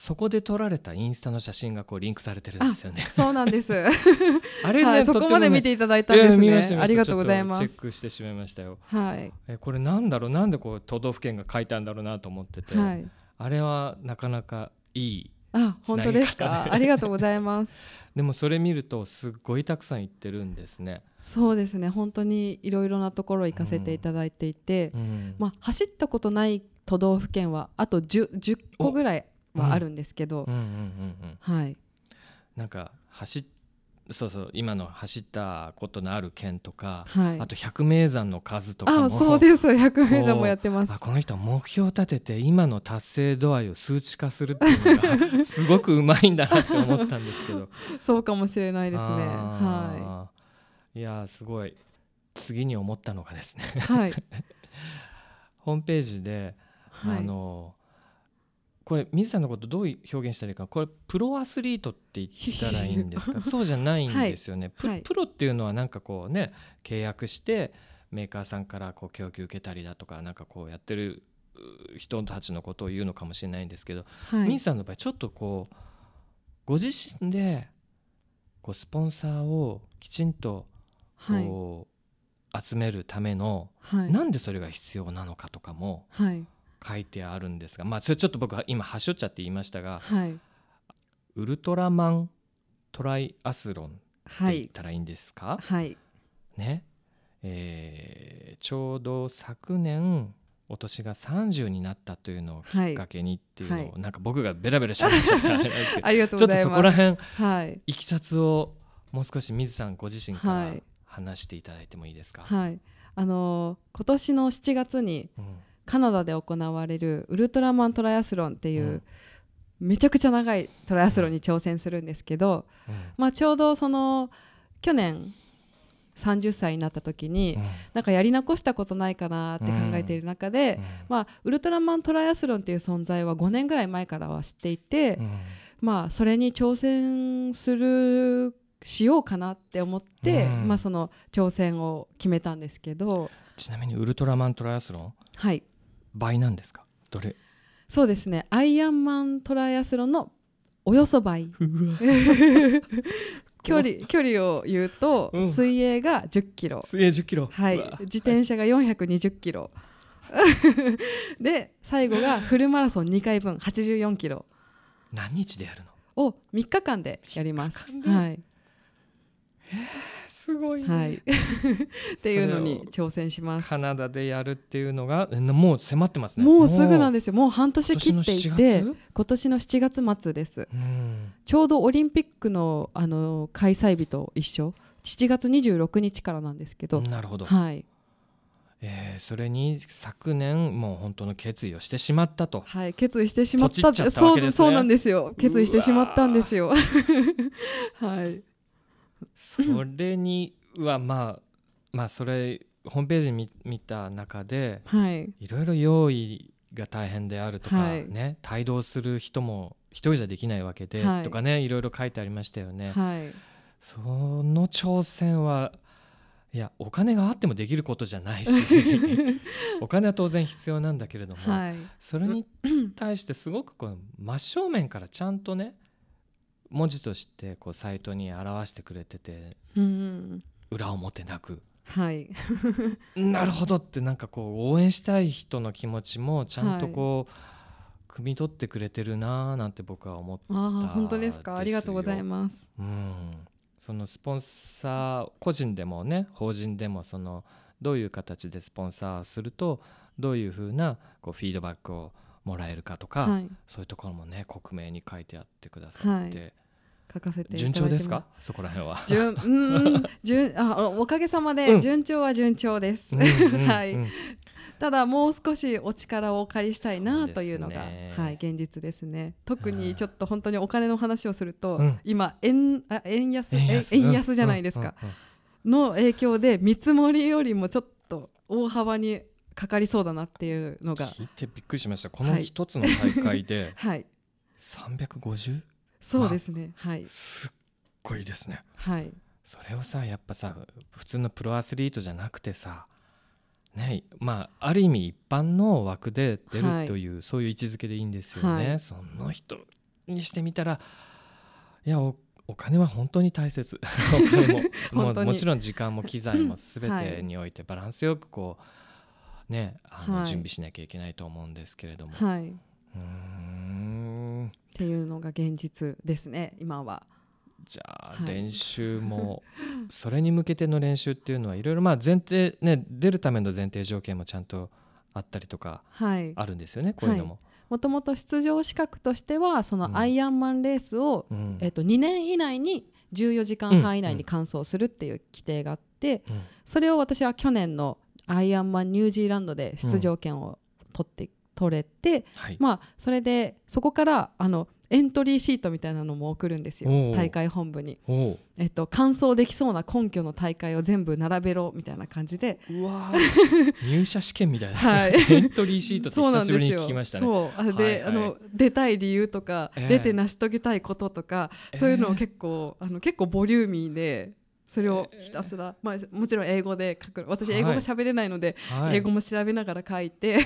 そこで撮られたインスタの写真がこうリンクされてるんですよね。そうなんです。あれね、はい、そこまで見ていただいたんですね。ましたありがとうございますチェッ。クしてしまいましたよ。はい、えこれなんだろうなんでこう都道府県が書いたんだろうなと思ってて、はい。あれはなかなかいいあ、本当ですか？ありがとうございます。でもそれ見るとすっごいたくさん行ってるんですね。そうですね。本当にいろいろなところ行かせていただいていて、うんまあ走ったことない都道府県はあと 10, 10個ぐらいはあるんですけどはい、なんか走っそうそう今の走ったことのある県とか、はい。あと百名山の数とかもあ、そうです。100名山もやってますあ。この人は目標を立てて今の達成度合いを数値化するっていうのがすごくうまいんだなって思ったんですけど そうかもしれないですね。はあーいやーすごい次に思ったのがですねい。はい。ホームページで、はい。あのこれ水さんのことどう表現したらいいかこれプロアスリートって言ったらいいんですか？そうじゃないんですよね、プはいプロっていうのはなんかこうね契約してメーカーさんからこう供給受けたりだとかなんかこうやってるう人たちのことを言うのかもしれないんですけど、はい。水さんの場合ちょっとこうご自身でこうスポンサーをきちんとはい。こう集めるための、はい。なんでそれが必要なのかとかもはい。書いてあるんですがまあそれちょっと僕は今はしょっちゃって言いましたがはい。ウルトラマントライアスロンってはい。言ったらいいんですか、はい。ね、えーちょうど昨年お年が30になったというのをきっかけにっていうのを、はい。なんか僕がベラベラしゃべっちゃったらあれなんですけどありがとうちょっとございます。そこら辺はい。いきさつをもう少し水さんご自身からはい。話していただいてもいいですか、はい。あのー今年の7月にうんカナダで行われるウルトラマントライアスロンっていう、うん。めちゃくちゃ長いトライアスロンに挑戦するんですけど、うん。まあ、ちょうどその去年30歳になった時に、うん。なんかやり残したことないかなって考えている中で、うん。まあ、ウルトラマントライアスロンっていう存在は5年ぐらい前からは知っていて、うん。まあ、それに挑戦するしようかなって思って、うん。まあ、その挑戦を決めたんですけど、ちなみにウルトラマントライアスロン？はい、倍なんですか？どれ？そうですね。アイアンマントライアスロンのおよそ倍。距離距離を言うと、うん。水泳が1 0キロ、水泳1 0キロ。はい、自転車が420キロ。で最後がフルマラソン2回分。84キロ。何日でやるの？を3日間でやります。3日間で？はいすごいはい、っていうのに挑戦します。カ。ナダでやるっていうのがえもう迫ってますね。もうすぐなんでですよ。もう半年切っていて、今年の7月？末です。うん。ちょうどオリンピックのあの開催日と一緒。7月26日からなんですけど、なるほど、はい。えーそれに昨年もう本当の決意をしてしまったと。はい決意してしまった。っちゃったわけですね。そうそうなんですよ。決意してしまったんですよ。はいそれにはまあまあそれホームページ見見た中ではい。いろいろ用意が大変であるとか、はい。ね帯同する人も一人じゃできないわけで、はい。とかねいろいろ書いてありましたよね。はい。その挑戦はいやお金があってもできることじゃないし お金は当然必要なんだけれども、はい。それに対してすごくこう真正面からちゃんとね文字としてこうサイトに表してくれててうん裏表なく。はい。なるほどってなんかこう応援したい人の気持ちもちゃんとこう、汲み取ってくれてるなーなんて僕は思って、ああ本当ですか？ありがとうございます。うん、そのスポンサー個人でもね法人でもそのどういう形でスポンサーするとどういうふうなこうフィードバックをもらえるかとか、はい。そういうところもね克明に書いてあってくださって、はい書かせて順調ですか？まそこら辺は。順うーん 順あおかげさまうん。で順調は順調です。うんうん はい。うんただもう少しお力をお借りしたいなというのが、はい、現実ですね。特はいにちょっと本当にお金の話をすると、うん。今円あ円安円安？え円安じゃないですか、の影響で見積もりよりもちょっと大幅にかかりそうだなっていうのが。聞いてびっくりしました。このはい一つの大会で はい。350そうですね。はい。すっごいですね。はい。それをさやっぱさ普通のプロアスリートじゃなくてさねまあある意味一般の枠で出はいるという、そういう位置づけでいいんですよね、はい。その人にしてみたらいやおお金は本当に大切。お金も。もうもちろん時間も機材も全はいてにおいて バランスよくこうねあのはい。準備しなきゃいけないと思うんですけれども、はい。っうーんていうのが現実ですね今は。じゃあはい。練習も それに向けての練習っていうのはいろいろまあ前提ね出るための前提条件もちゃんとあったりとかはい。あるんですよねこういうのも。もともと出場資格としてはそうん。のアイアンマンレースを、うん。えっと2年以内に14時間半以内に完走するっていう規定があって、うん。それを私は去年のアイアンマンニュージーランドで出場権を取って、取れてはい。まあそれでそこからあのエントリーシートみたいなのも送るんですよ。大会本部に、えっと、完走できそうな根拠の大会を全部並べろみたいな感じで。入社試験みたいな、はい。エントリーシートって久しぶりに聞きましたね。そうあで、はいはい。あの出たい理由とか、ええ。出て成し遂げたいこととか、そういうのをええ。結構あの結構ボリューミーでそれをひたすら、まあ、もちろん英語で書く。私英語が喋れないので、はい。英語も調べながら書いて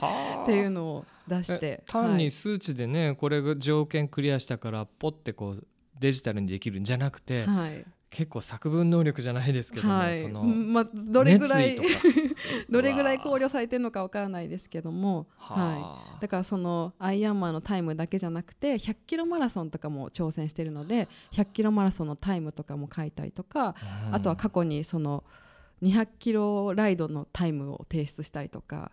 はあ。っていうのを出して。え単はいに数値でね、これが条件クリアしたからポッてこうデジタルにできるんじゃなくて、はい結構作文能力じゃないですけども、はい。そのうんまあ、どれぐらい どれぐらい考慮されてるのかわからないですけども、ははい、だからそのアイアンマンのタイムだけじゃなくて100キロマラソンとかも挑戦してるので100キロマラソンのタイムとかも書いたりとか、うん。あとは過去にその200キロライドのタイムを提出したりとか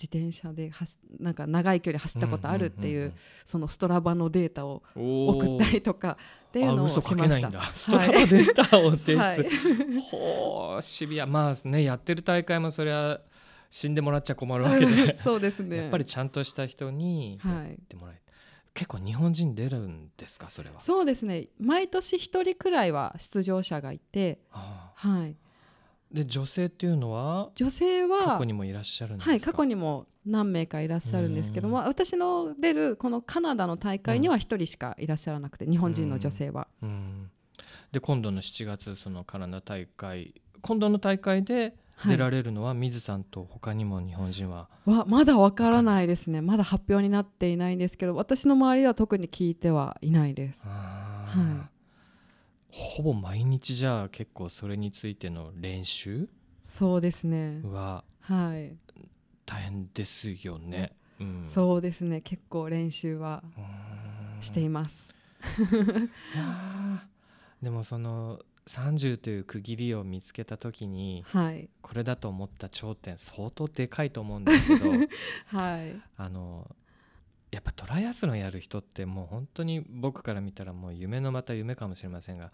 自転車ではしなんか長い距離走ったことあるっていう,、そのストラバのデータを送ったりとかっていうのをしました。ストラバデータを提出、はい。ほうシビア。まあねやってる大会もそれは死んでもらっちゃ困るわけで。そうですね。やっぱりちゃんとした人にやはいってもらえ結構日本人出るんですかそれは？そうですね。毎年一人くらいは出場者がいて、あはい。あで女性っていうのは女性は過去にもいらっしゃるんですか？はい過去にも何名かいらっしゃるんですけども、私の出るこのカナダの大会には一人しかいらっしゃらなくて、日本人の女性は。うん。で今度の7月そのカナダ大会今度の大会ではい。出られるのは水さんと他にも日本人は、はまだわからないですね。まだ発表になっていないんですけど、私の周りでは特に聞いてはいないです。はほぼ毎日じゃあ結構それについての練習？そうですね。ははい。大変ですよね。うん、そうですね。結構練習はうんしています。でもその30という区切りを見つけた時にはい。これだと思った頂点相当でかいと思うんですけど はい。あのやっぱトライアスロンやる人ってもう本当に僕から見たらもう夢のまた夢かもしれませんが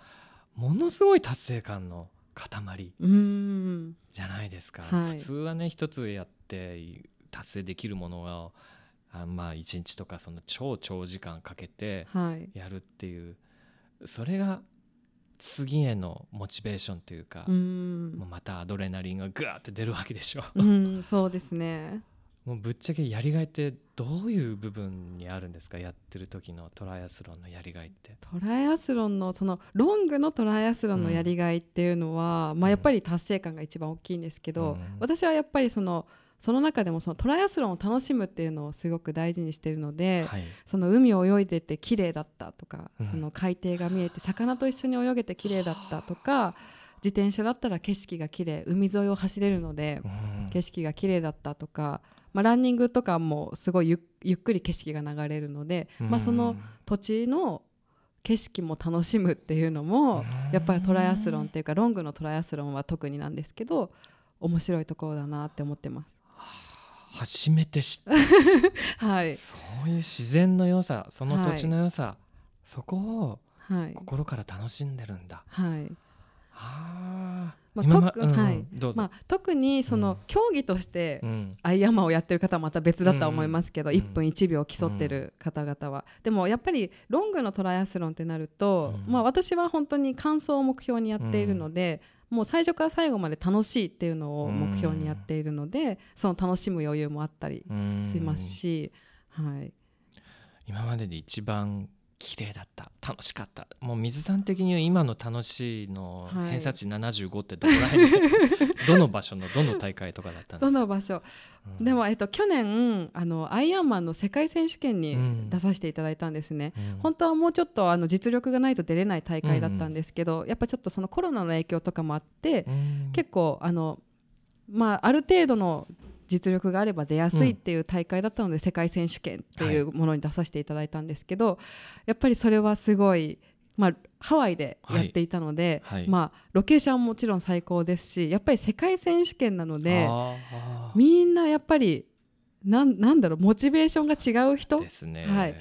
ものすごい達成感の塊。じゃないですか、はい普通はね一つやって達成できるものをあまあ1日とかその超長時間かけてはい。やるっていうそれが次へのモチベーションというか、もう。またアドレナリンがグワーって出るわけでしょうん、そうですね。もうぶっちゃけやりがいってどういう部分にあるんですか？やってる時のトライアスロンのやりがいって。トライアスロンのそのロングのトライアスロンのやりがいっていうのは、まあ、やっぱり達成感が一番大きいんですけど、うん。私はやっぱりそのその中でもそのトライアスロンを楽しむっていうのをすごく大事にしてるので、はい、その海を泳いでて綺麗だったとか、うん。その海底が見えて魚と一緒に泳げて綺麗だったとか 自転車だったら景色が綺麗海沿いを走れるのでうん。景色が綺麗だったとか、まあ、ランニングとかもすごいゆゆっくり景色が流れるので、まあ、その土地の景色も楽しむっていうのもやっぱりトライアスロンっていうかロングのトライアスロンは特になんですけど面白いところだなって思ってます。初めて知っ はい、そういう自然の良さその土地の良さ、そこをはい。心から楽しんでるんだ。はいまあ特。まあ、特にそのうん。競技としてうん。アイアンマンをやってる方はまた別だとは思いますけど、うん。うん1分1秒競ってる方々は、でもやっぱりロングのトライアスロンってなると、うん。まあ、私は本当に完走を目標にやっているので、もう最初から最後まで楽しいっていうのを目標にやっているので、その楽しむ余裕もあったりうんしますし、はい、今までで一番綺麗だった。楽しかった。もう水さん的には今の楽しいのはい。偏差値75ってどこら辺？で どの場所のどの大会とかだったんですか？どの場所、うん。でも、えっと、去年あのアイアンマンの世界選手権にうん。出させていただいたんですね。うん。本当はもうちょっとあの実力がないと出れない大会だったんですけど、やっぱちょっとそのコロナの影響とかもあって、うん。結構あの、まあ、ある程度の実力があれば出やすいっていう大会だったので、世界選手権っていうものに出させていただいたんですけど、やっぱりそれはすごい、まあ、ハワイでやっていたので、はい。はい。まあ、ロケーションももちろん最高ですしやっぱり世界選手権なのでみんなやっぱりなんなんだろうモチベーションが違う人？ですね、はい。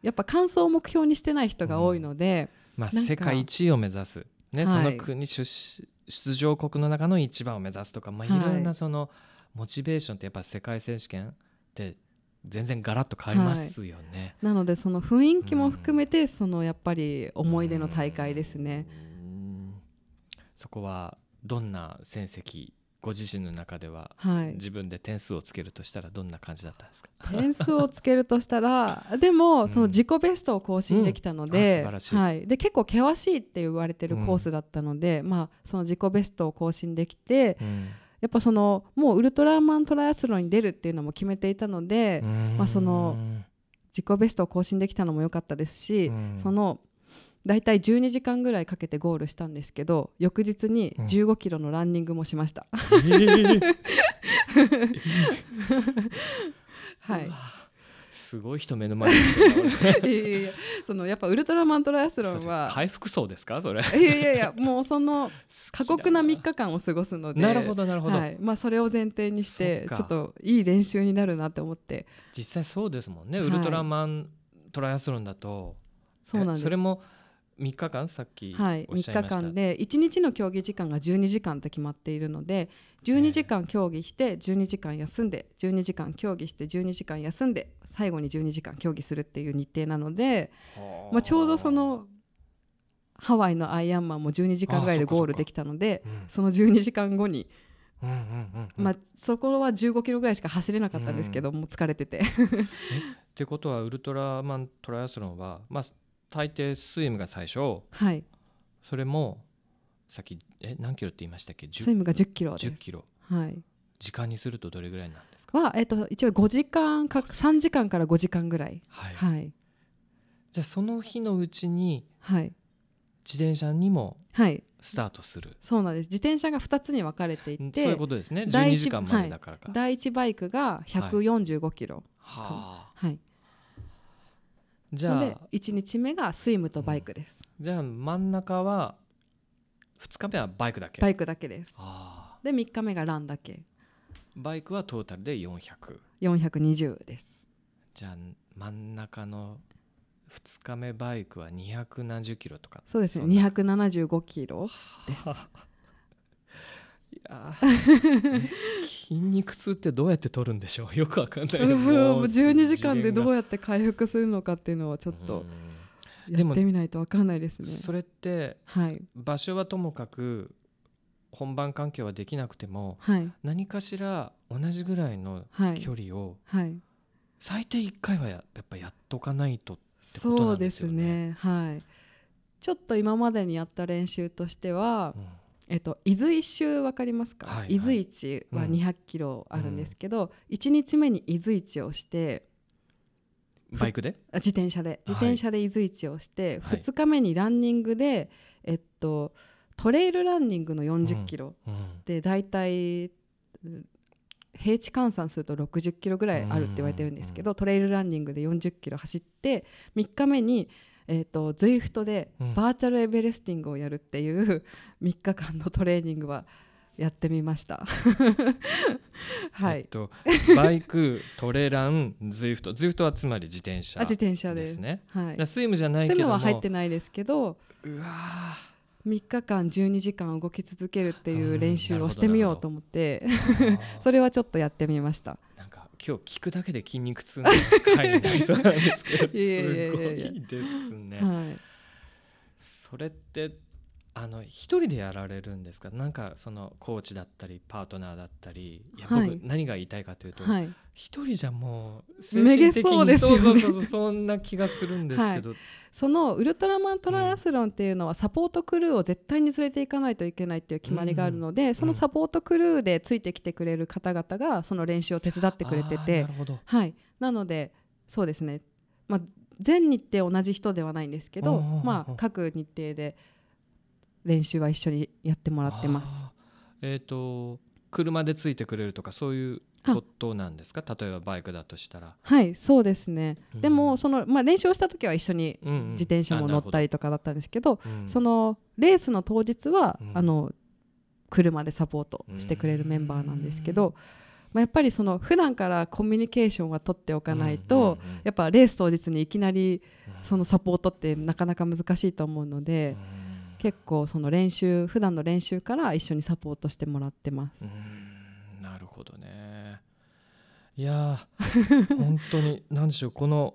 やっぱ完走を目標にしてない人が多いので、まあ、なんか世界一位を目指す、ねはい。その国出出場国の中の一番を目指すとか、まあ、い。はいろんなそのモチベーションってやっぱ世界選手権って全然ガラッと変わりますよね。なのでその雰囲気も含めてそのやっぱり思い出の大会ですね。うん。そこはどんな戦績ご自身の中でははい、自分で点数をつけるとしたらどんな感じだったんですか？点数をつけるとしたら でもその自己ベストを更新できたのうんあで,、はい、で結構険しいって言われてるコースだったので、まあ、その自己ベストを更新できてうんやっぱそのもうウルトラマントライアスロンに出るっていうのも決めていたので、まあその自己ベストを更新できたのも良かったですし、うん。その大体12時間ぐらいかけてゴールしたんですけど翌日にうん。15キロのランニングもしました。えー。はい、すごい人目の前にしてる いやいやいやそのやっぱウルトラマントライアスロンは。回復層ですかそれ？いやいやいやもうその 過酷な3日間を過ごすので。なるほどなるほど、はい。まあ、それを前提にしてちょっといい練習になるなって思って。実際そうですもんね、はいウルトラマントライアスロンだと。そうなんです。えそれも3日間さっきはい、3おっしゃいました、日間で1日の競技時間が12時間って決まっているので12時間競技して12時間休んで12時間競技して12時間休んで最後に12時間競技するっていう日程なので、はあ。まあ、ちょうどそのハワイのアイアンマンも12時間ぐらいでゴールできたのでうん。その12時間後に、うんうんうんうん。まあ、そこは15キロぐらいしか走れなかったんですけど、もう疲れてて。ってことはウルトラマントライアスロンはまあ大抵スイムが最初。はい。それもさっきえ何キロって言いましたっけ？スイムが10キロです。10, キロ。はい。時間にするとどれぐらいなんですか？は、えっと、一応5時間か3時間から5時間ぐらい。はい、はい。じゃあその日のうちにはい。自転車にもはい。スタートする、そうなんです。自転車が2つに分かれていんてそういうことですね。12第一時間までだからか、第1バイクが145キロ、はあはいじゃあ1日目がスイムとバイクです、じゃあ真ん中は2日目はバイクだけ。バイクだけです。で3日目がランだけ。バイクはトータルで400 420です。じゃあ真ん中の2日目バイクは2何十キロとか。そうですね。275キロです いやー。筋肉痛ってどうやって取るんでしょう？よくわかんない。うんもう12時間でどうややって回復するのかっていうのはちょっとやってみないと分かんないですね。それってはい。場所はともかく本番環境はできなくてもはい。何かしら同じぐらいのはい。距離をはい。最低1回はややっぱやっとかないと、てことそうでなんですよすねね。はい。ちょっと今までにやった練習としては、うんえっと、伊豆一周わかりますか、はいはい。伊豆市はうん。200キロあるんですけど、1日目に伊豆市をしてバイクで？あ自転車で。自転車で伊豆市をして、はい。2日目にランニングで、えっと、トレイルランニングの40キロ、うん。で大体うん平地換算すると60キロぐらいあるって言われてるんですけど、トレイルランニングで40キロ走って3日目に、えー、と ZWIFT でうん。バーチャルエベレスティングをやるっていう 3日間のトレーニングはやってみました。はい、えっと、バイク トレラン Zwift Zwift はつまり自転車あ自転車でですすねはいスイムじゃないスイムは入ってないですけどうわ3日間12時間動き続けるっていううん練習をしてみようと思ってー。それはちょっとやってみました。今日聞くだけで筋肉痛の回になりそうなんですけど すごいですね、はい。それってあの一人でやられるんですか？なんかそのコーチだったりパートナーだったり。いや僕、はい。何が言いたいかというとはい。一人じゃもうめげそうですよね。そうそうそうそんな気がするんですけど、そのウルトラマントライアスロンっていうのはサポートクルーを絶対に連れていかないといけないっていう決まりがあるので、そのサポートクルーでついてきてくれる方々がその練習を手伝ってくれててなるほど。はい、なのでそうですね、まあ、全日程同じ人ではないんですけど、まあ、各日程で練習は一緒にやってもらってます。えっ、と車でついてくれるとかそういうことなんですか？例えばバイクだとしたら、はいそうですね、うん。でもその、まあ、練習をした時は一緒にうんうん。自転車も乗ったりとかだったんですけど、あなるほどうん。そのレースの当日は、うん。あの車でサポートしてくれるメンバーなんですけど、まあ、やっぱりその普段からコミュニケーションは取っておかないと、うんうんうん。やっぱレース当日にいきなりうん。そのサポートってなかなか難しいと思うので、うん結構その練習普段の練習から一緒にサポートしてもらってます。うんなるほどね。いやー 本当に何でしょうこの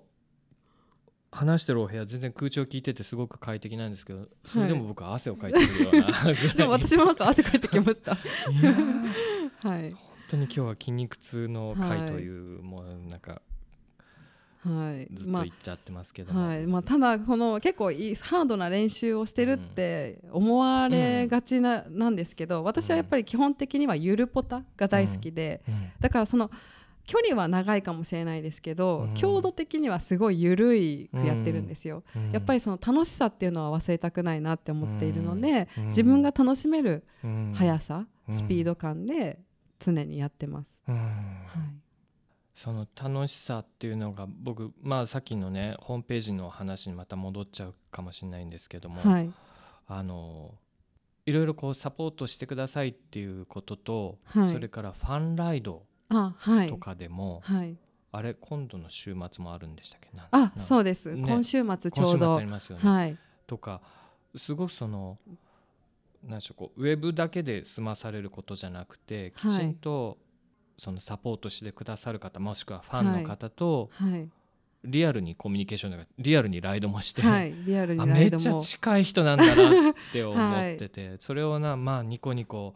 話してるお部屋全然空調聞いててすごく快適なんですけどそれでも僕は汗をかいてくるようなぐらい。でも私もなんか汗かいてきました。はい、本当に今日は筋肉痛のはい回という、もうなんかはい、ずっとま言っちゃってますけども、あ、はい、まあただこの結構いいハードな練習をしてるって思われがちな,、なんですけど、私はやっぱり基本的にはゆるポタが大好きで、うん。だからその距離は長いかもしれないですけど、うん。強度的にはすごい緩いくやってるんですよ。うん。やっぱりその楽しさっていうのは忘れたくないなって思っているので、うん。自分が楽しめるうん。速さ、うん。スピード感で常にやってます。うん。はいその楽しさっていうのが僕まあさっきのねホームページの話にまた戻っちゃうかもしれないんですけども、はい。あのいろいろこうサポートしてくださいっていうことと、はい。それからファンライドとかでも、はい。あれ今度の週末もあるんでしたっけ？なあなそうです、ね。今週末ちょうど。ありますよね、はい。とかすごくそのなんでしょうこうウェブだけで済まされることじゃなくてきちんとそのサポートしてくださる方もしくはファンの方とはい。リアルにコミュニケーションがリアルにライドもして、はい。リアルあにラめっちゃ近い人なんだなって思ってて、それをなまあニコニコ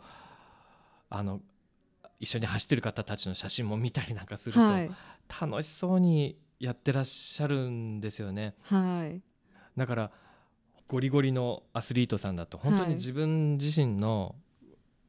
あの一緒に走ってる方たちの写真も見たりなんかすると、はい。楽しそうにやってらっしゃるんですよね。はい。だからゴリゴリのアスリートさんだと本当はい。に自分自身の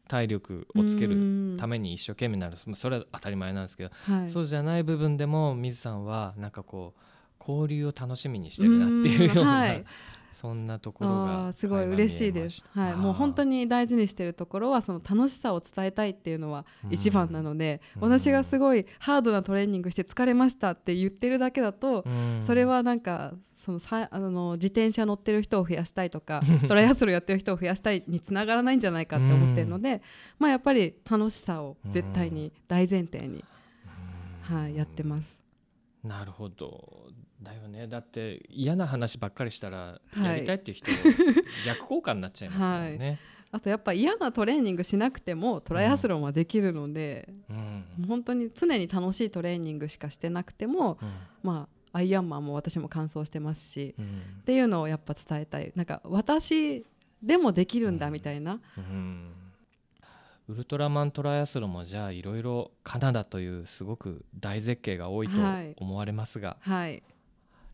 体力をつけるるために一生懸命になる。まあそれは当たり前なんですけど、はい。そうじゃない部分でも水さんはなんかこう交流を楽しみにしてるなっていうような、はいそんなところあがーすごい嬉しいです。はい、もう本当にに大事にしてるところはその楽しさを伝えたいっていうのは一番なので、うん。私がすごいハードなトレーニングして疲れましたって言ってるだけだと、それはなんかそのさあの自転車乗ってる人を増やしたいとか トライアスロンやってる人を増やしたいにつながらないんじゃないかって思ってるので、まあやっぱり楽しさを絶対に大前提に、はい、やってます。なるほどだよね。だって嫌な話ばっかりしたらはい。やりたいっていう人、逆効果になっちゃいますよね。あとやっぱ嫌なトレーニングしなくてもトライアスロンはできるので、うん。本当に常に楽しいトレーニングしかしてなくても、うん。まあアイアンマンも私も完走してますし、うん。っていうのをやっぱ伝えたい。なんか私でもできるんだみたいな、うん。ウルトラマントライアスロンもじゃあいろいろカナダというすごく大絶景が多いとはい。思われますが、はい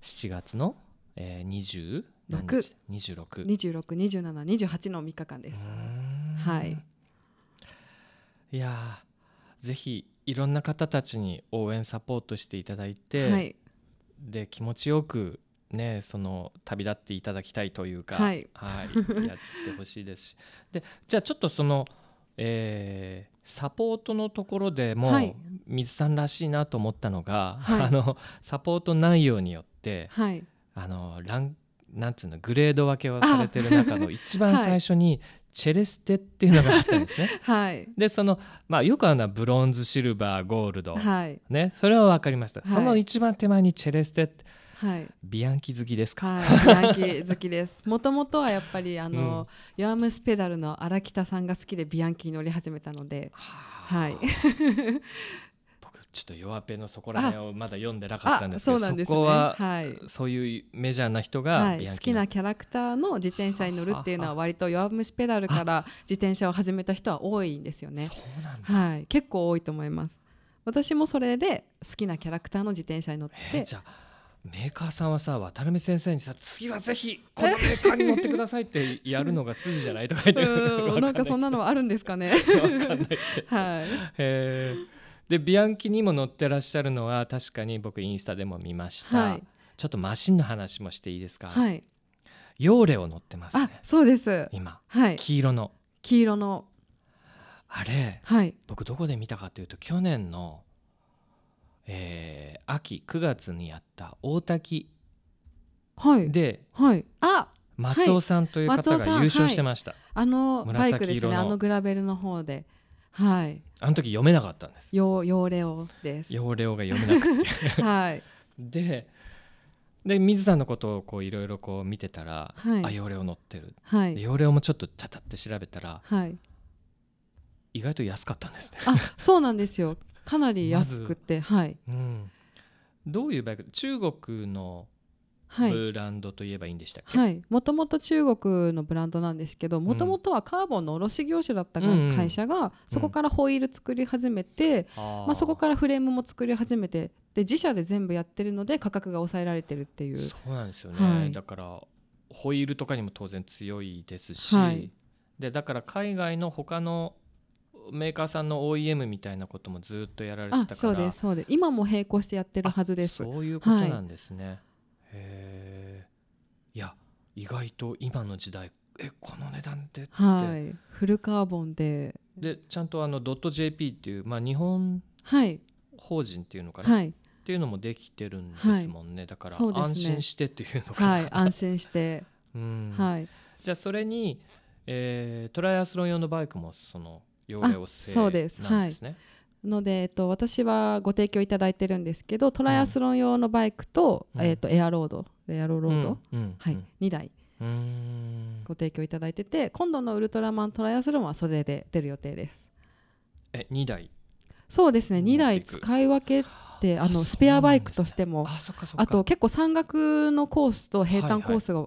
7月の、えー、20何六。日？26 262728の3日間です、ははい。いやーぜひいろんな方たちに応援サポートしていただいて、はい。で気持ちよくねその旅立っていただきたいというか、はい。はいやってほしいですし。でじゃあちょっとその、えーサポートのところでも、はい。水さんらしいなと思ったのが、はい。あのサポート内容によってはい。あのランなんつうのグレード分けをされてる中の一番 最初にチェレステっていうのがあったんですね。はい。でそのまあよくあるのはブロンズシルバーゴールド、はい。ねそれは分かりました、はい。その一番手前にチェレステってはい。ビアンキ好きですか、はい、ヤンキー好きです。もともとはやっぱりあの、ヨアムスペダルの荒北さんが好きでビアンキに乗り始めたので、はい。僕ちょっと弱ペのそこら辺をまだ読んでなかったんあ、ですけどそすね。こは、はい。そういうメジャーな人がはい、好きなキャラクターの自転車に乗るっていうのは割と弱虫ペダルから自転車を始めた人は多いんですよね。はい、結構多いと思います。私もそれで好きなキャラクターの自転車に乗って、えーじゃあメーカーさんはさ渡辺先生にさ次はぜひこのメーカーに乗ってくださいってやるのが筋じゃないとか言ってうんなんかそんなのはあるんですかね。はい。へーでビアンキにも乗ってらっしゃるのは確かに僕インスタでも見ました、はい。ちょっとマシンの話もしていいですか、はい。ヨーレを乗ってますあね、そうです。今はい。黄色の黄色の。あれはい。僕どこで見たかというと去年の、えー秋9月にやった大滝はい。ではい。あ、松尾さんという方が優勝してました、あのバイクですね。あのグラベルの方で。はい。あの時読めなかったんですヨーヨーレオです。ヨーレオが読めなくて はい。でで水さんのことをこういろいろこう見てたら、はいあヨーレオ乗ってるはい。でヨーレオもちょっとチャタって調べたらはい。意外と安かったんですね、あ、そうなんですよ。かなり安くて、はい。うん、どういうバイク中国のはい。ブランドといえばいいんでしたっけ、はい、もともと中国のブランドなんですけどもともとはカーボンの卸業者だった会社が、そこからホイール作り始めて、まあ、そこからフレームも作り始めてで自社で全部やってるので価格が抑えられてるっていう。そうなんですよね、はい。だからホイールとかにも当然強いですし、はい。でだから海外の他のメーカーさんの OEM みたいなこともずっとやられてあたからそうですそうです。今も並行してやってるはずです。そういうことなんですね、へえいや意外と今の時代えこの値段でって、はい。フルカーボンで。でちゃんとあのドット .jp っていう、まあ、日本はい法人っていうのかな、はい。っていうのもできてるんですもんね、だから安心してっていうのかな、はい安心して。うん。はい。じゃあそれに、えートライアスロン用のバイクもその要領制そうです。なんですね。ので、えっと、私はご提供いただいてるんですけどトライアスロン用のバイクと,、うん。えっとエアロードエアロロード、はい。2台ご提供いただいてて今度のウルトラマントライアスロンはそれで出る予定です。え2台？そうですね。持っていく。2台使い分けてあのスペアバイクとしても。あと結構山岳のコースと平坦コースが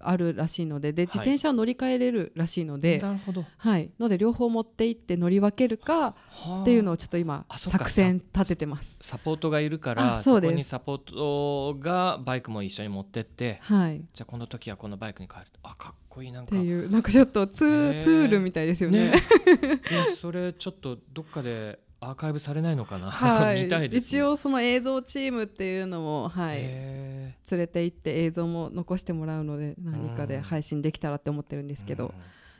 あるらしいので,、ではい。自転車を乗り換えれるらしいので、なるほど。はい、ので両方持って行って乗り分けるかっていうのをちょっと今作戦立ててます。サポートがいるからあそうです。こにサポートがバイクも一緒に持ってってはい、っじゃあこの時はこのバイクに変えるあかっこいいなんか。ていうなんかちょっとツへーーツールみたいですよね。ね。それちょっとどっかでアーカイブされないのかな、は 見たいい、です、ね、一応その映像チームっていうのも、はい、へ連れて行って映像も残してもらうので何かでうん配信できたらって思ってるんでーすけど、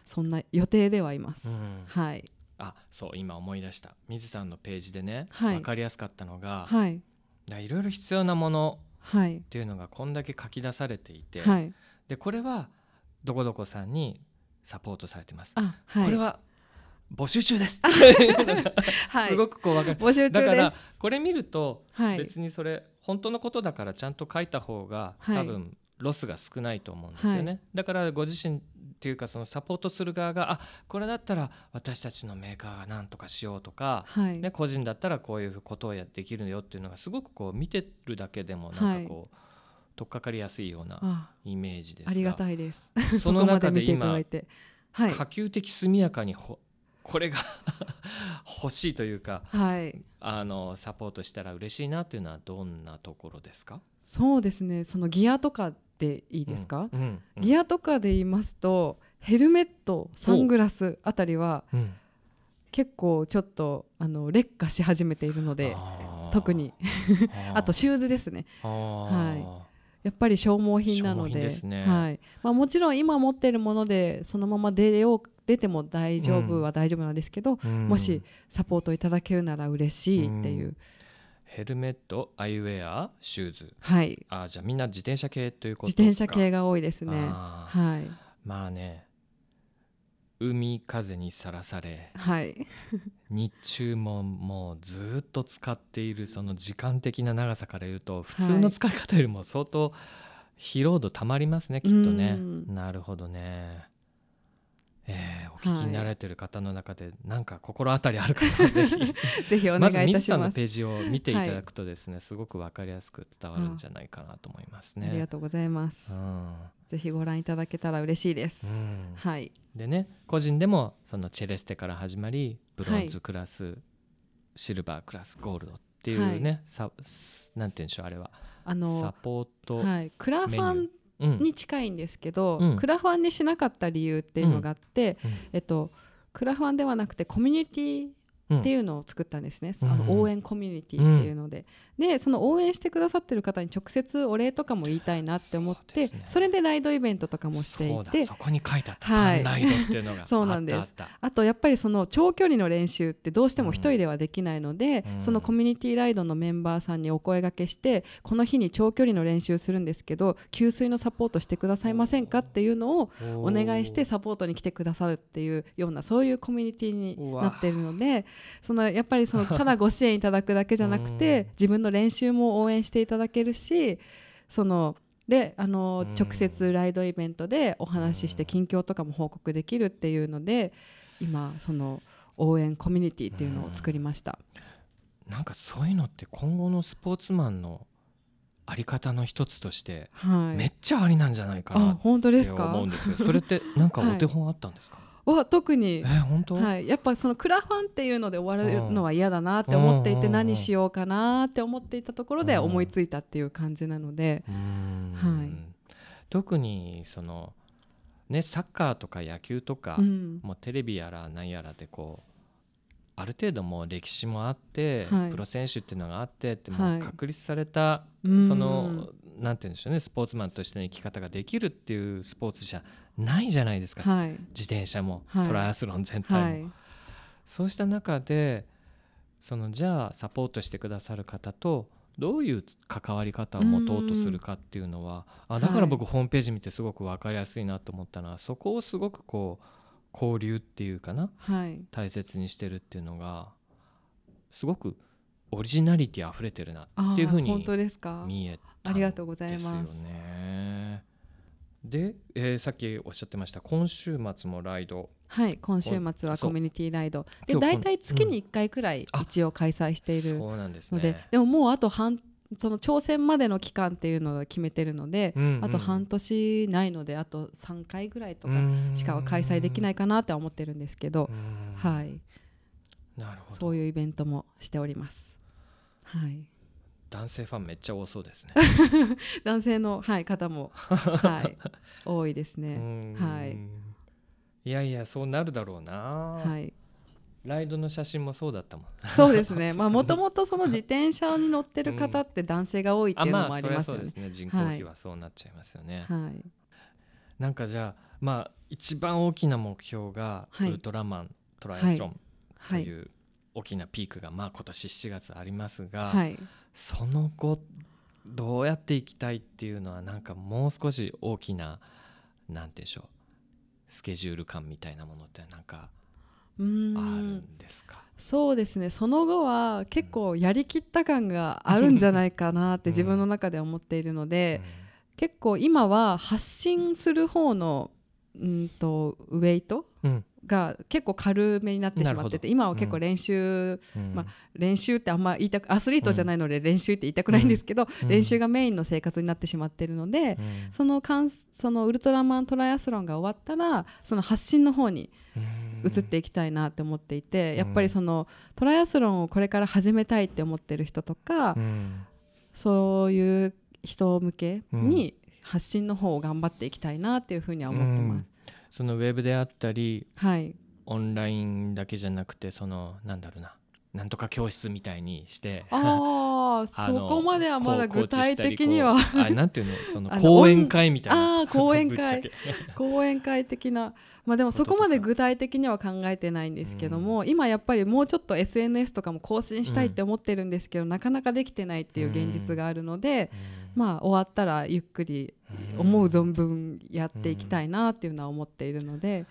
そんな予定ではいます。はい、あそう今思い出した。水さんのページでね、はい。分かりやすかったのが、はい、いろいろ必要なものはい。っ、ていうのがこんだけ書き出されていて、はい、でこれはどこどこさんにサポートされてます、あ、はい、これは募集中です、はい、すごくこう分かる。募集だから。これ見るとはい、別にそれ本当のことだからちゃんと書いた方がはい。多分ロスが少ないと思うんですよね、はだからご自身っていうかそのサポートする側があこれだったら私たちのメーカーが何とかしようとか、はい、ね、個人だったらこういうことをやできるよっていうのがすごくこう見てるだけでもなんかこう、取っかかりやすいようなあ、イメージですが。ありがたいです。その中で 今はい、可及的速やかにほこれが 欲しいというかはい、あのサポートしたら嬉しいなっていうのはどんなところですか？そうですね。そのギアとかでいいですか？うん。うん。うん。ギアとかで言いますとヘルメットサングラスあたりはうん。結構ちょっとあの劣化し始めているので特に。あ とシューズですね。はやっぱり消耗品なので。ですね。はい。まあ、もちろん今持っているものでそのまま出よう出ても大丈夫は大丈夫なんですけど、うん。もしサポートいただけるなら嬉しいっていう、うんヘルメットアイウェアシューズ。はい。あーじゃあみんな自転車系ということ自か転車系が多いですね。はい。まあね海風にさらされはい。日中ももうずーっと使っているその時間的な長さから言うと普通の使い方よりも相当疲労度たまりますねきっとね。うん。なるほどねえーお聞きになられてる方の中でなんか心当たりある方はぜひ。ぜひおまず願いいた水さんのしますページを見ていただくとですね、すごくわかりやすく伝わるんじゃないかなと思いますね。ありがとうございます。うん。ぜひご覧いただけたら嬉しいです、うん。はい。でね個人でもそのチェレステから始まりブロンズクラス、シルバークラスゴールドっていうね、さなんて言うんでしょうあれは。サあのポート、はい。クラファンうんに近いんですけど、うん。クラファンにしなかった理由っていうのがあって、うん。えっとクラファンではなくてコミュニティうんっていうのを作ったんですね、うんあの応援コミュニティっていうので、でその応援してくださってる方に直接お礼とかも言いたいなって思ってそ,、それでライドイベントとかもしていてそこに書いてあった、はい。ライドっていうのがそうなんですあとやっぱりその長距離の練習ってどうしても一人ではできないので、うん。そのコミュニティライドのメンバーさんにお声掛けしてこの日に長距離の練習するんですけど給水のサポートしてくださいませんかっていうのをたお願いしてサポートに来てくださるっていうようなそういうコミュニティになっているのでそのやっぱりそのただご支援いただくだけじゃなくてうん。自分の練習も応援していただけるしそのであのうん。直接ライドイベントでお話しして近況とかも報告できるっていうので今その応援コミュニティっていうのを作りました。なんかそういうのって今後のスポーツマンのあり方の一つとしてはい、めっちゃありなんじゃないかなってか？思うんですけどそれってなんかお手本あったんですか、は特に。えはい、やっぱそのクラファンっていうので終わるのは嫌だなって思っていてうん。何しようかなって思っていたところでうん。思いついたっていう感じなので。はい。特にそのねサッカーとか野球とか、うん。もうテレビやら何やらでこうある程度もう歴史もあって、はい。プロ選手っていうのがあってってもはい。う確立された、うん。そのなんて言うんでしょうねスポーツマンとしての生き方ができるっていうスポーツじゃないじゃないですか、はい。自転車も、はい。トライアスロン全体も、はい。そうした中でそのじゃあサポートしてくださる方とどういう関わり方を持とうとするかっていうのはあだから僕ホームページ見てすごく分かりやすいなと思ったのはそこをすごくこう交流っていうかなはい。大切にしてるっていうのがすごくオリジナリティ溢れてるなあっていうふうに見えたありがとうございですよます。ね。で、えーさっきおっしゃってました今週末もライド。はい今週末はコミュニティライド。で大体月に1回くらいあ。一応開催しているそうなんですので、ね。でももうあと半その挑戦までの期間っていうのを決めてるので、うんうん。あと半年ないのであと3回ぐらいとかしかは開催できないかなって思ってるんですけど、はいい。なるほど。そういうイベントもしております。はい、男性ファンめっちゃ多そうですね。男性の、はい、方も、はい、多いですね。うんはいいやいやそうなるだろうな、はい、ライドの写真もそうだったもん。そうですね。まあ もともとその自転車に乗ってる方って男性が多いっていうのもありますよねそりゃそうです。ね人口比はそうなっちゃいますよね。はい、なんかじゃあまあ一番大きな目標がウはいルトラマントライアスロンとはいい、う大きなピークがまあ今年7月ありますが、はい、その後どうやっていきたいっていうのはなんかもう少し大きななんて言うんでしょうスケジュール感みたいなものってなんかあるんんですか、そうですね。その後は結構やりきった感があるんじゃないかなってうん。自分の中で思っているので、結構今は発信する方のうんとウェイト？うんうんが結構軽めになってしまってて今は結構うん。練習、うん。まあ練習ってあんま言いたくアスリートじゃないので練習って言いたくないんですけど、うん。練習がメインの生活になってしまっているので、うん。そのかんそのウルトラマントライアスロンが終わったらその発信の方に移っていきたいなって思っていて、うん。やっぱりそのトライアスロンをこれから始めたいって思ってる人とか、うん。そういう人向けに発信の方を頑張っていきたいなっていうふうには思ってます。そのウェブであったりはい、オンラインだけじゃなくてそのなんだろうななんとか教室みたいにしてああ そこまではまだ具体的には。あなんていうのその講演会みたいなあー講演会。講演会的な。まあでもそこまで具体的には考えてないんですけども、今やっぱりもうちょっと SNS とかも更新したいって思ってるんですけど、なかなかできてないっていう現実があるので、まあ終わったらゆっくりうん。思う存分やっていきたいなっていうのは思っているので、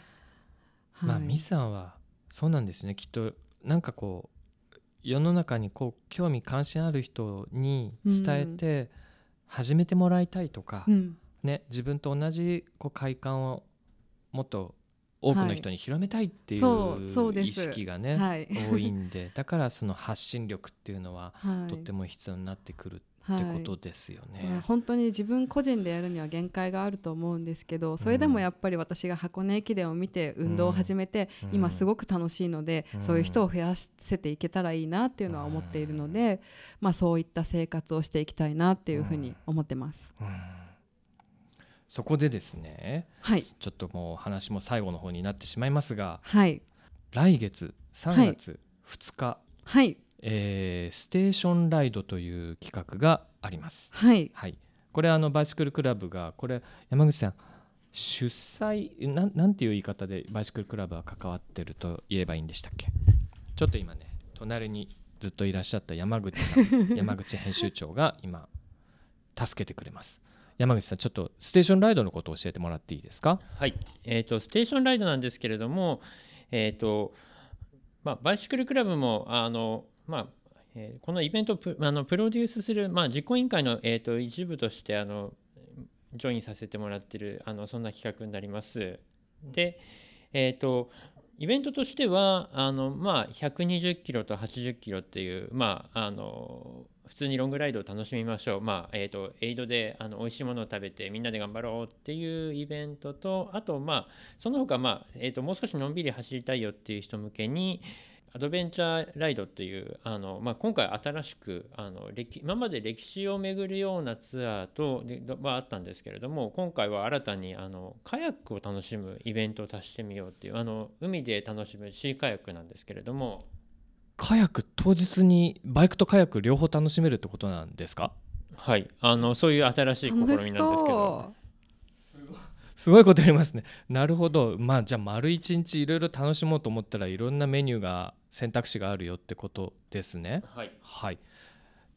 まあはい。ミスさんはそうなんですね。きっとなんかこう世の中にこう興味関心ある人に伝えて始めてもらいたいとか、うん。ね、自分と同じこう快感をもっと多くの人に広めたいっていそう意識がねはい。多いんでだからその発信力っていうのは はい。とっても必要になってくるっはい。てことですよね。まあ本当に自分個人でやるには限界があると思うんですけどそれでもやっぱり私が箱根駅伝を見て運動を始めて、うん。今すごく楽しいので、うん。そういう人を増やせていけたらいいなっていうのは思っているので、まあ、そういった生活をしていきたいなっていうふうに思ってます。うん。そこでですねはい、ちょっともう話も最後の方になってしまいますがはい、来月3月2日、はい、えーステーションライドという企画があります。はい、はい、これあのバイシクルクラブがこれ山口さん主催なんなんていう言い方でバイシクルクラブは関わってると言えばいいんでしたっけ？ちょっと今ね隣にずっといらっしゃった山口さん 山口編集長が今助けてくれます。山口さんちょっとステーションライドのことを教えてもらっていいですか？はい、えー、とステーションライドなんですけれども、えーとまあ、バイシクルクラブもあの、まあえーこのイベントをプあのプロデュースする、まあ、実行委員会の、えー、と一部としてあのジョインさせてもらってるあのそんな企画になります。で、えー、とイベントとしてはあの、まあ、120キロと80キロっていう、まあ、あの普通にロングライドを楽しみましょう、まあえー、とエイドであの美味しいものを食べてみんなで頑張ろうっていうイベントとあと、まあ、その他、まあえー、ともう少しのんびり走りたいよっていう人向けにアドベンチャーライドっていうあの、まあ、今回新しくあの歴今まで歴史を巡るようなツアーとではあったんですけれども今回は新たにあのカヤックを楽しむイベントを足してみようっていうあの海で楽しむシーカヤックなんですけれども。カヤック当日にバイクとカヤック両方楽しめるってことなんですか？はい。あのそういう新しい試みなんですけど。楽しすごいことやりますね。なるほど。まあじゃあ丸一日いろいろ楽しもうと思ったらいろんなメニューが選択肢があるよってことですね。はい。はい。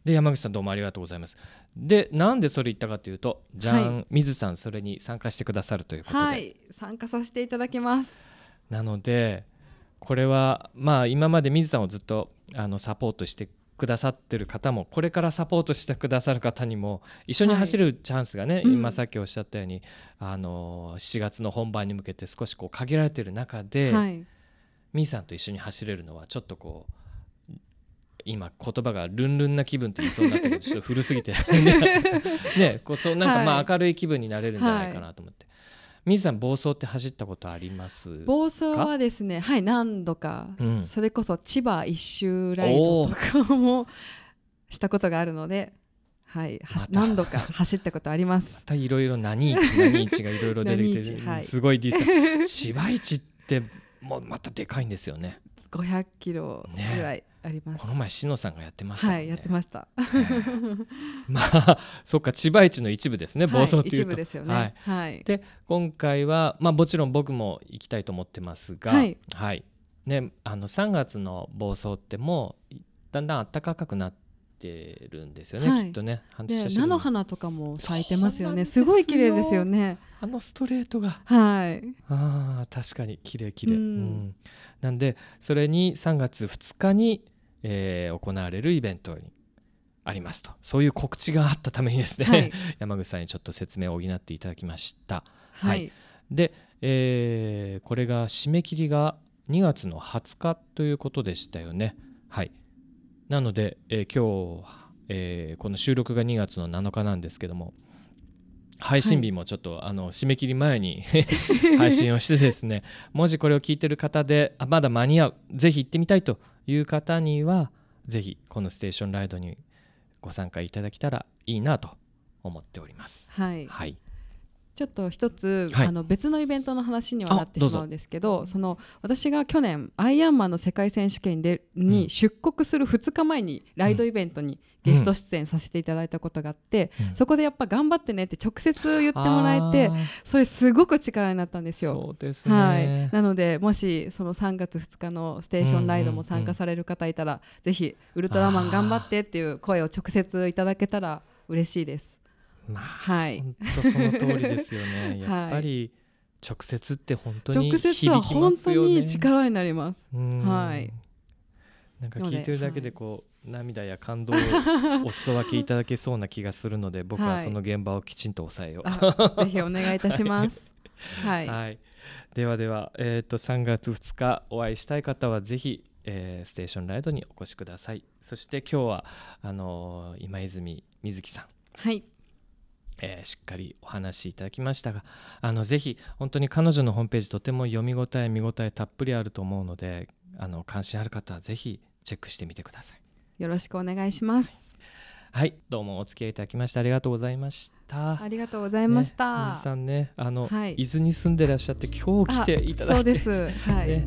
で山口さんどうもありがとうございます。でなんでそれ言ったかというとじゃん、は水さんそれに参加してくださるということで、はい。参加させていただきます。なのでこれはまあ今まで水さんをずっとあのサポートしてくださってる方もこれからサポートしてくださる方にも一緒に走るチャンスがね、うん。今さっきおっしゃったようにあの7月の本番に向けて少しこう限られてる中で、はい。水さんと一緒に走れるのはちょっとこう今言葉がルンルンな気分って言いそうになったけどちょっと古すぎて。ねこうそうなんかまはい。あ明るい気分になれるんじゃないかなと思って、水さん暴走って走ったことあります暴走はですねはい何度か、うん。それこそ千葉一周ライドとかもしたことがあるのではい何度か走ったことあります。またいろいろ何市何市がいろいろ出てきて、はい。すごいディス 千葉市ってもうまたでかいんですよね。500キロぐらいあります、この前篠野さんがやってましたね。はいやってました。まあ そっか千葉市の一部ですね暴走っていうと、はい、一部ですよね。はい、で今回はまあもちろん僕も行きたいと思ってますがはい、ねあの3月の暴走ってもうだんだん暖かくなってるんですよね、はい。きっとね。半で菜の花とかも咲いてますよね。すよすごい綺麗ですよね。あのストレートが。はい。あー確かに綺麗綺麗、うん。うん。なんでそれに3月2日に、えー行われるイベントにありますと。そういう告知があったためにですね、はい。山口さんにちょっと説明を補っていただきました。ははい。いで、えーこれが締め切りが2月の20日ということでしたよね。はい。なので、えー今日、えーこの収録が2月の7日なんですけども配信日もちょっと、あの締め切り前に 配信をしてですねもしこれを聞いてる方であまだ間に合うぜひ行ってみたいという方にはぜひこのステーションライドにご参加いただけたらいいなと思っております。はいはい、ちょっと一つ、はい。あの別のイベントの話にはなってしまうんですけどその私が去年アイアンマンの世界選手権でうん。に出国する2日前にライドイベントにゲスト出演させていただいたことがあって、うん。そこでやっぱ頑張ってねって直接言ってもらえてそれすごく力になったんですよ。そうですね、はい、なのでもしその3月2日のステーションライドも参加される方いたら、ぜひウルトラマン頑張ってっていう声を直接いただけたら嬉しいです。まあはい、本当その通りですよね。やっぱり直接って本当に直響き接は本当に力になります。うん。はい。なんか聞いてるだけでこう、涙や感動を お裾分けいただけそうな気がするので 僕はその現場をきちんと抑えよう、あぜひお願いいたします。はい、はい、ではでは、えー、と3月2日お会いしたい方はぜひ、えーステーションライドにお越しください。そして今日はあのー今泉瑞希さん。はい、えーしっかりお話しいただきましたがあのぜひ本当に彼女のホームページとても読み応え見応えたっぷりあると思うのであの関心ある方はぜひチェックしてみてくださいよろしくお願いします。はいどうもお付き合いいただきましてありがとうございましたありがとうございました。ね水さんねあの、はい伊豆に住んでらっしゃって今日来ていただいてあそうです。はい、ね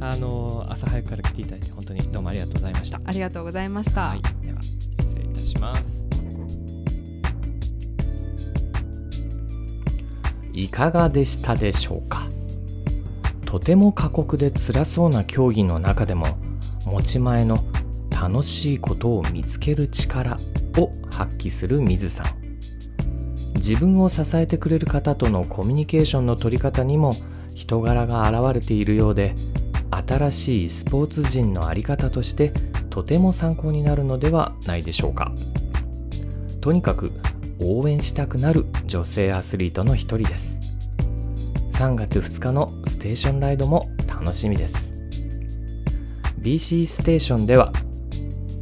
あの朝早くから来ていただいて本当にどうもありがとうございましたありがとうございました。はい、では失礼いたしますいかがでしたでしょうか？とても過酷で辛そうな競技の中でも持ち前の楽しいことを見つける力を発揮する水さん。自分を支えてくれる方とのコミュニケーションの取り方にも人柄が現れているようで新しいスポーツ人の在り方としてとても参考になるのではないでしょうか。とにかく応援したくなる女性アスリートの一人です。3月2日のステーションライドも楽しみです。BC ステーションでは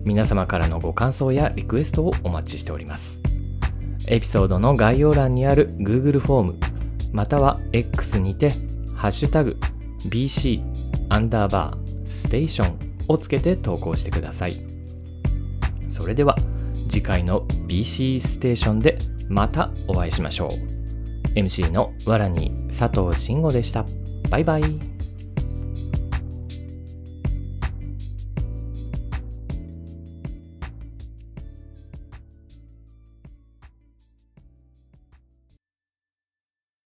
皆様からのご感想やリクエストをお待ちしております。エピソードの概要欄にある Google フォームまたは X にて「ハッシュタグ #BC アンダーバーステーション」をつけて投稿してください。それでは次回の BC ステーションでまたお会いしましょう。MC のわらに佐藤慎吾でした。バイバイ。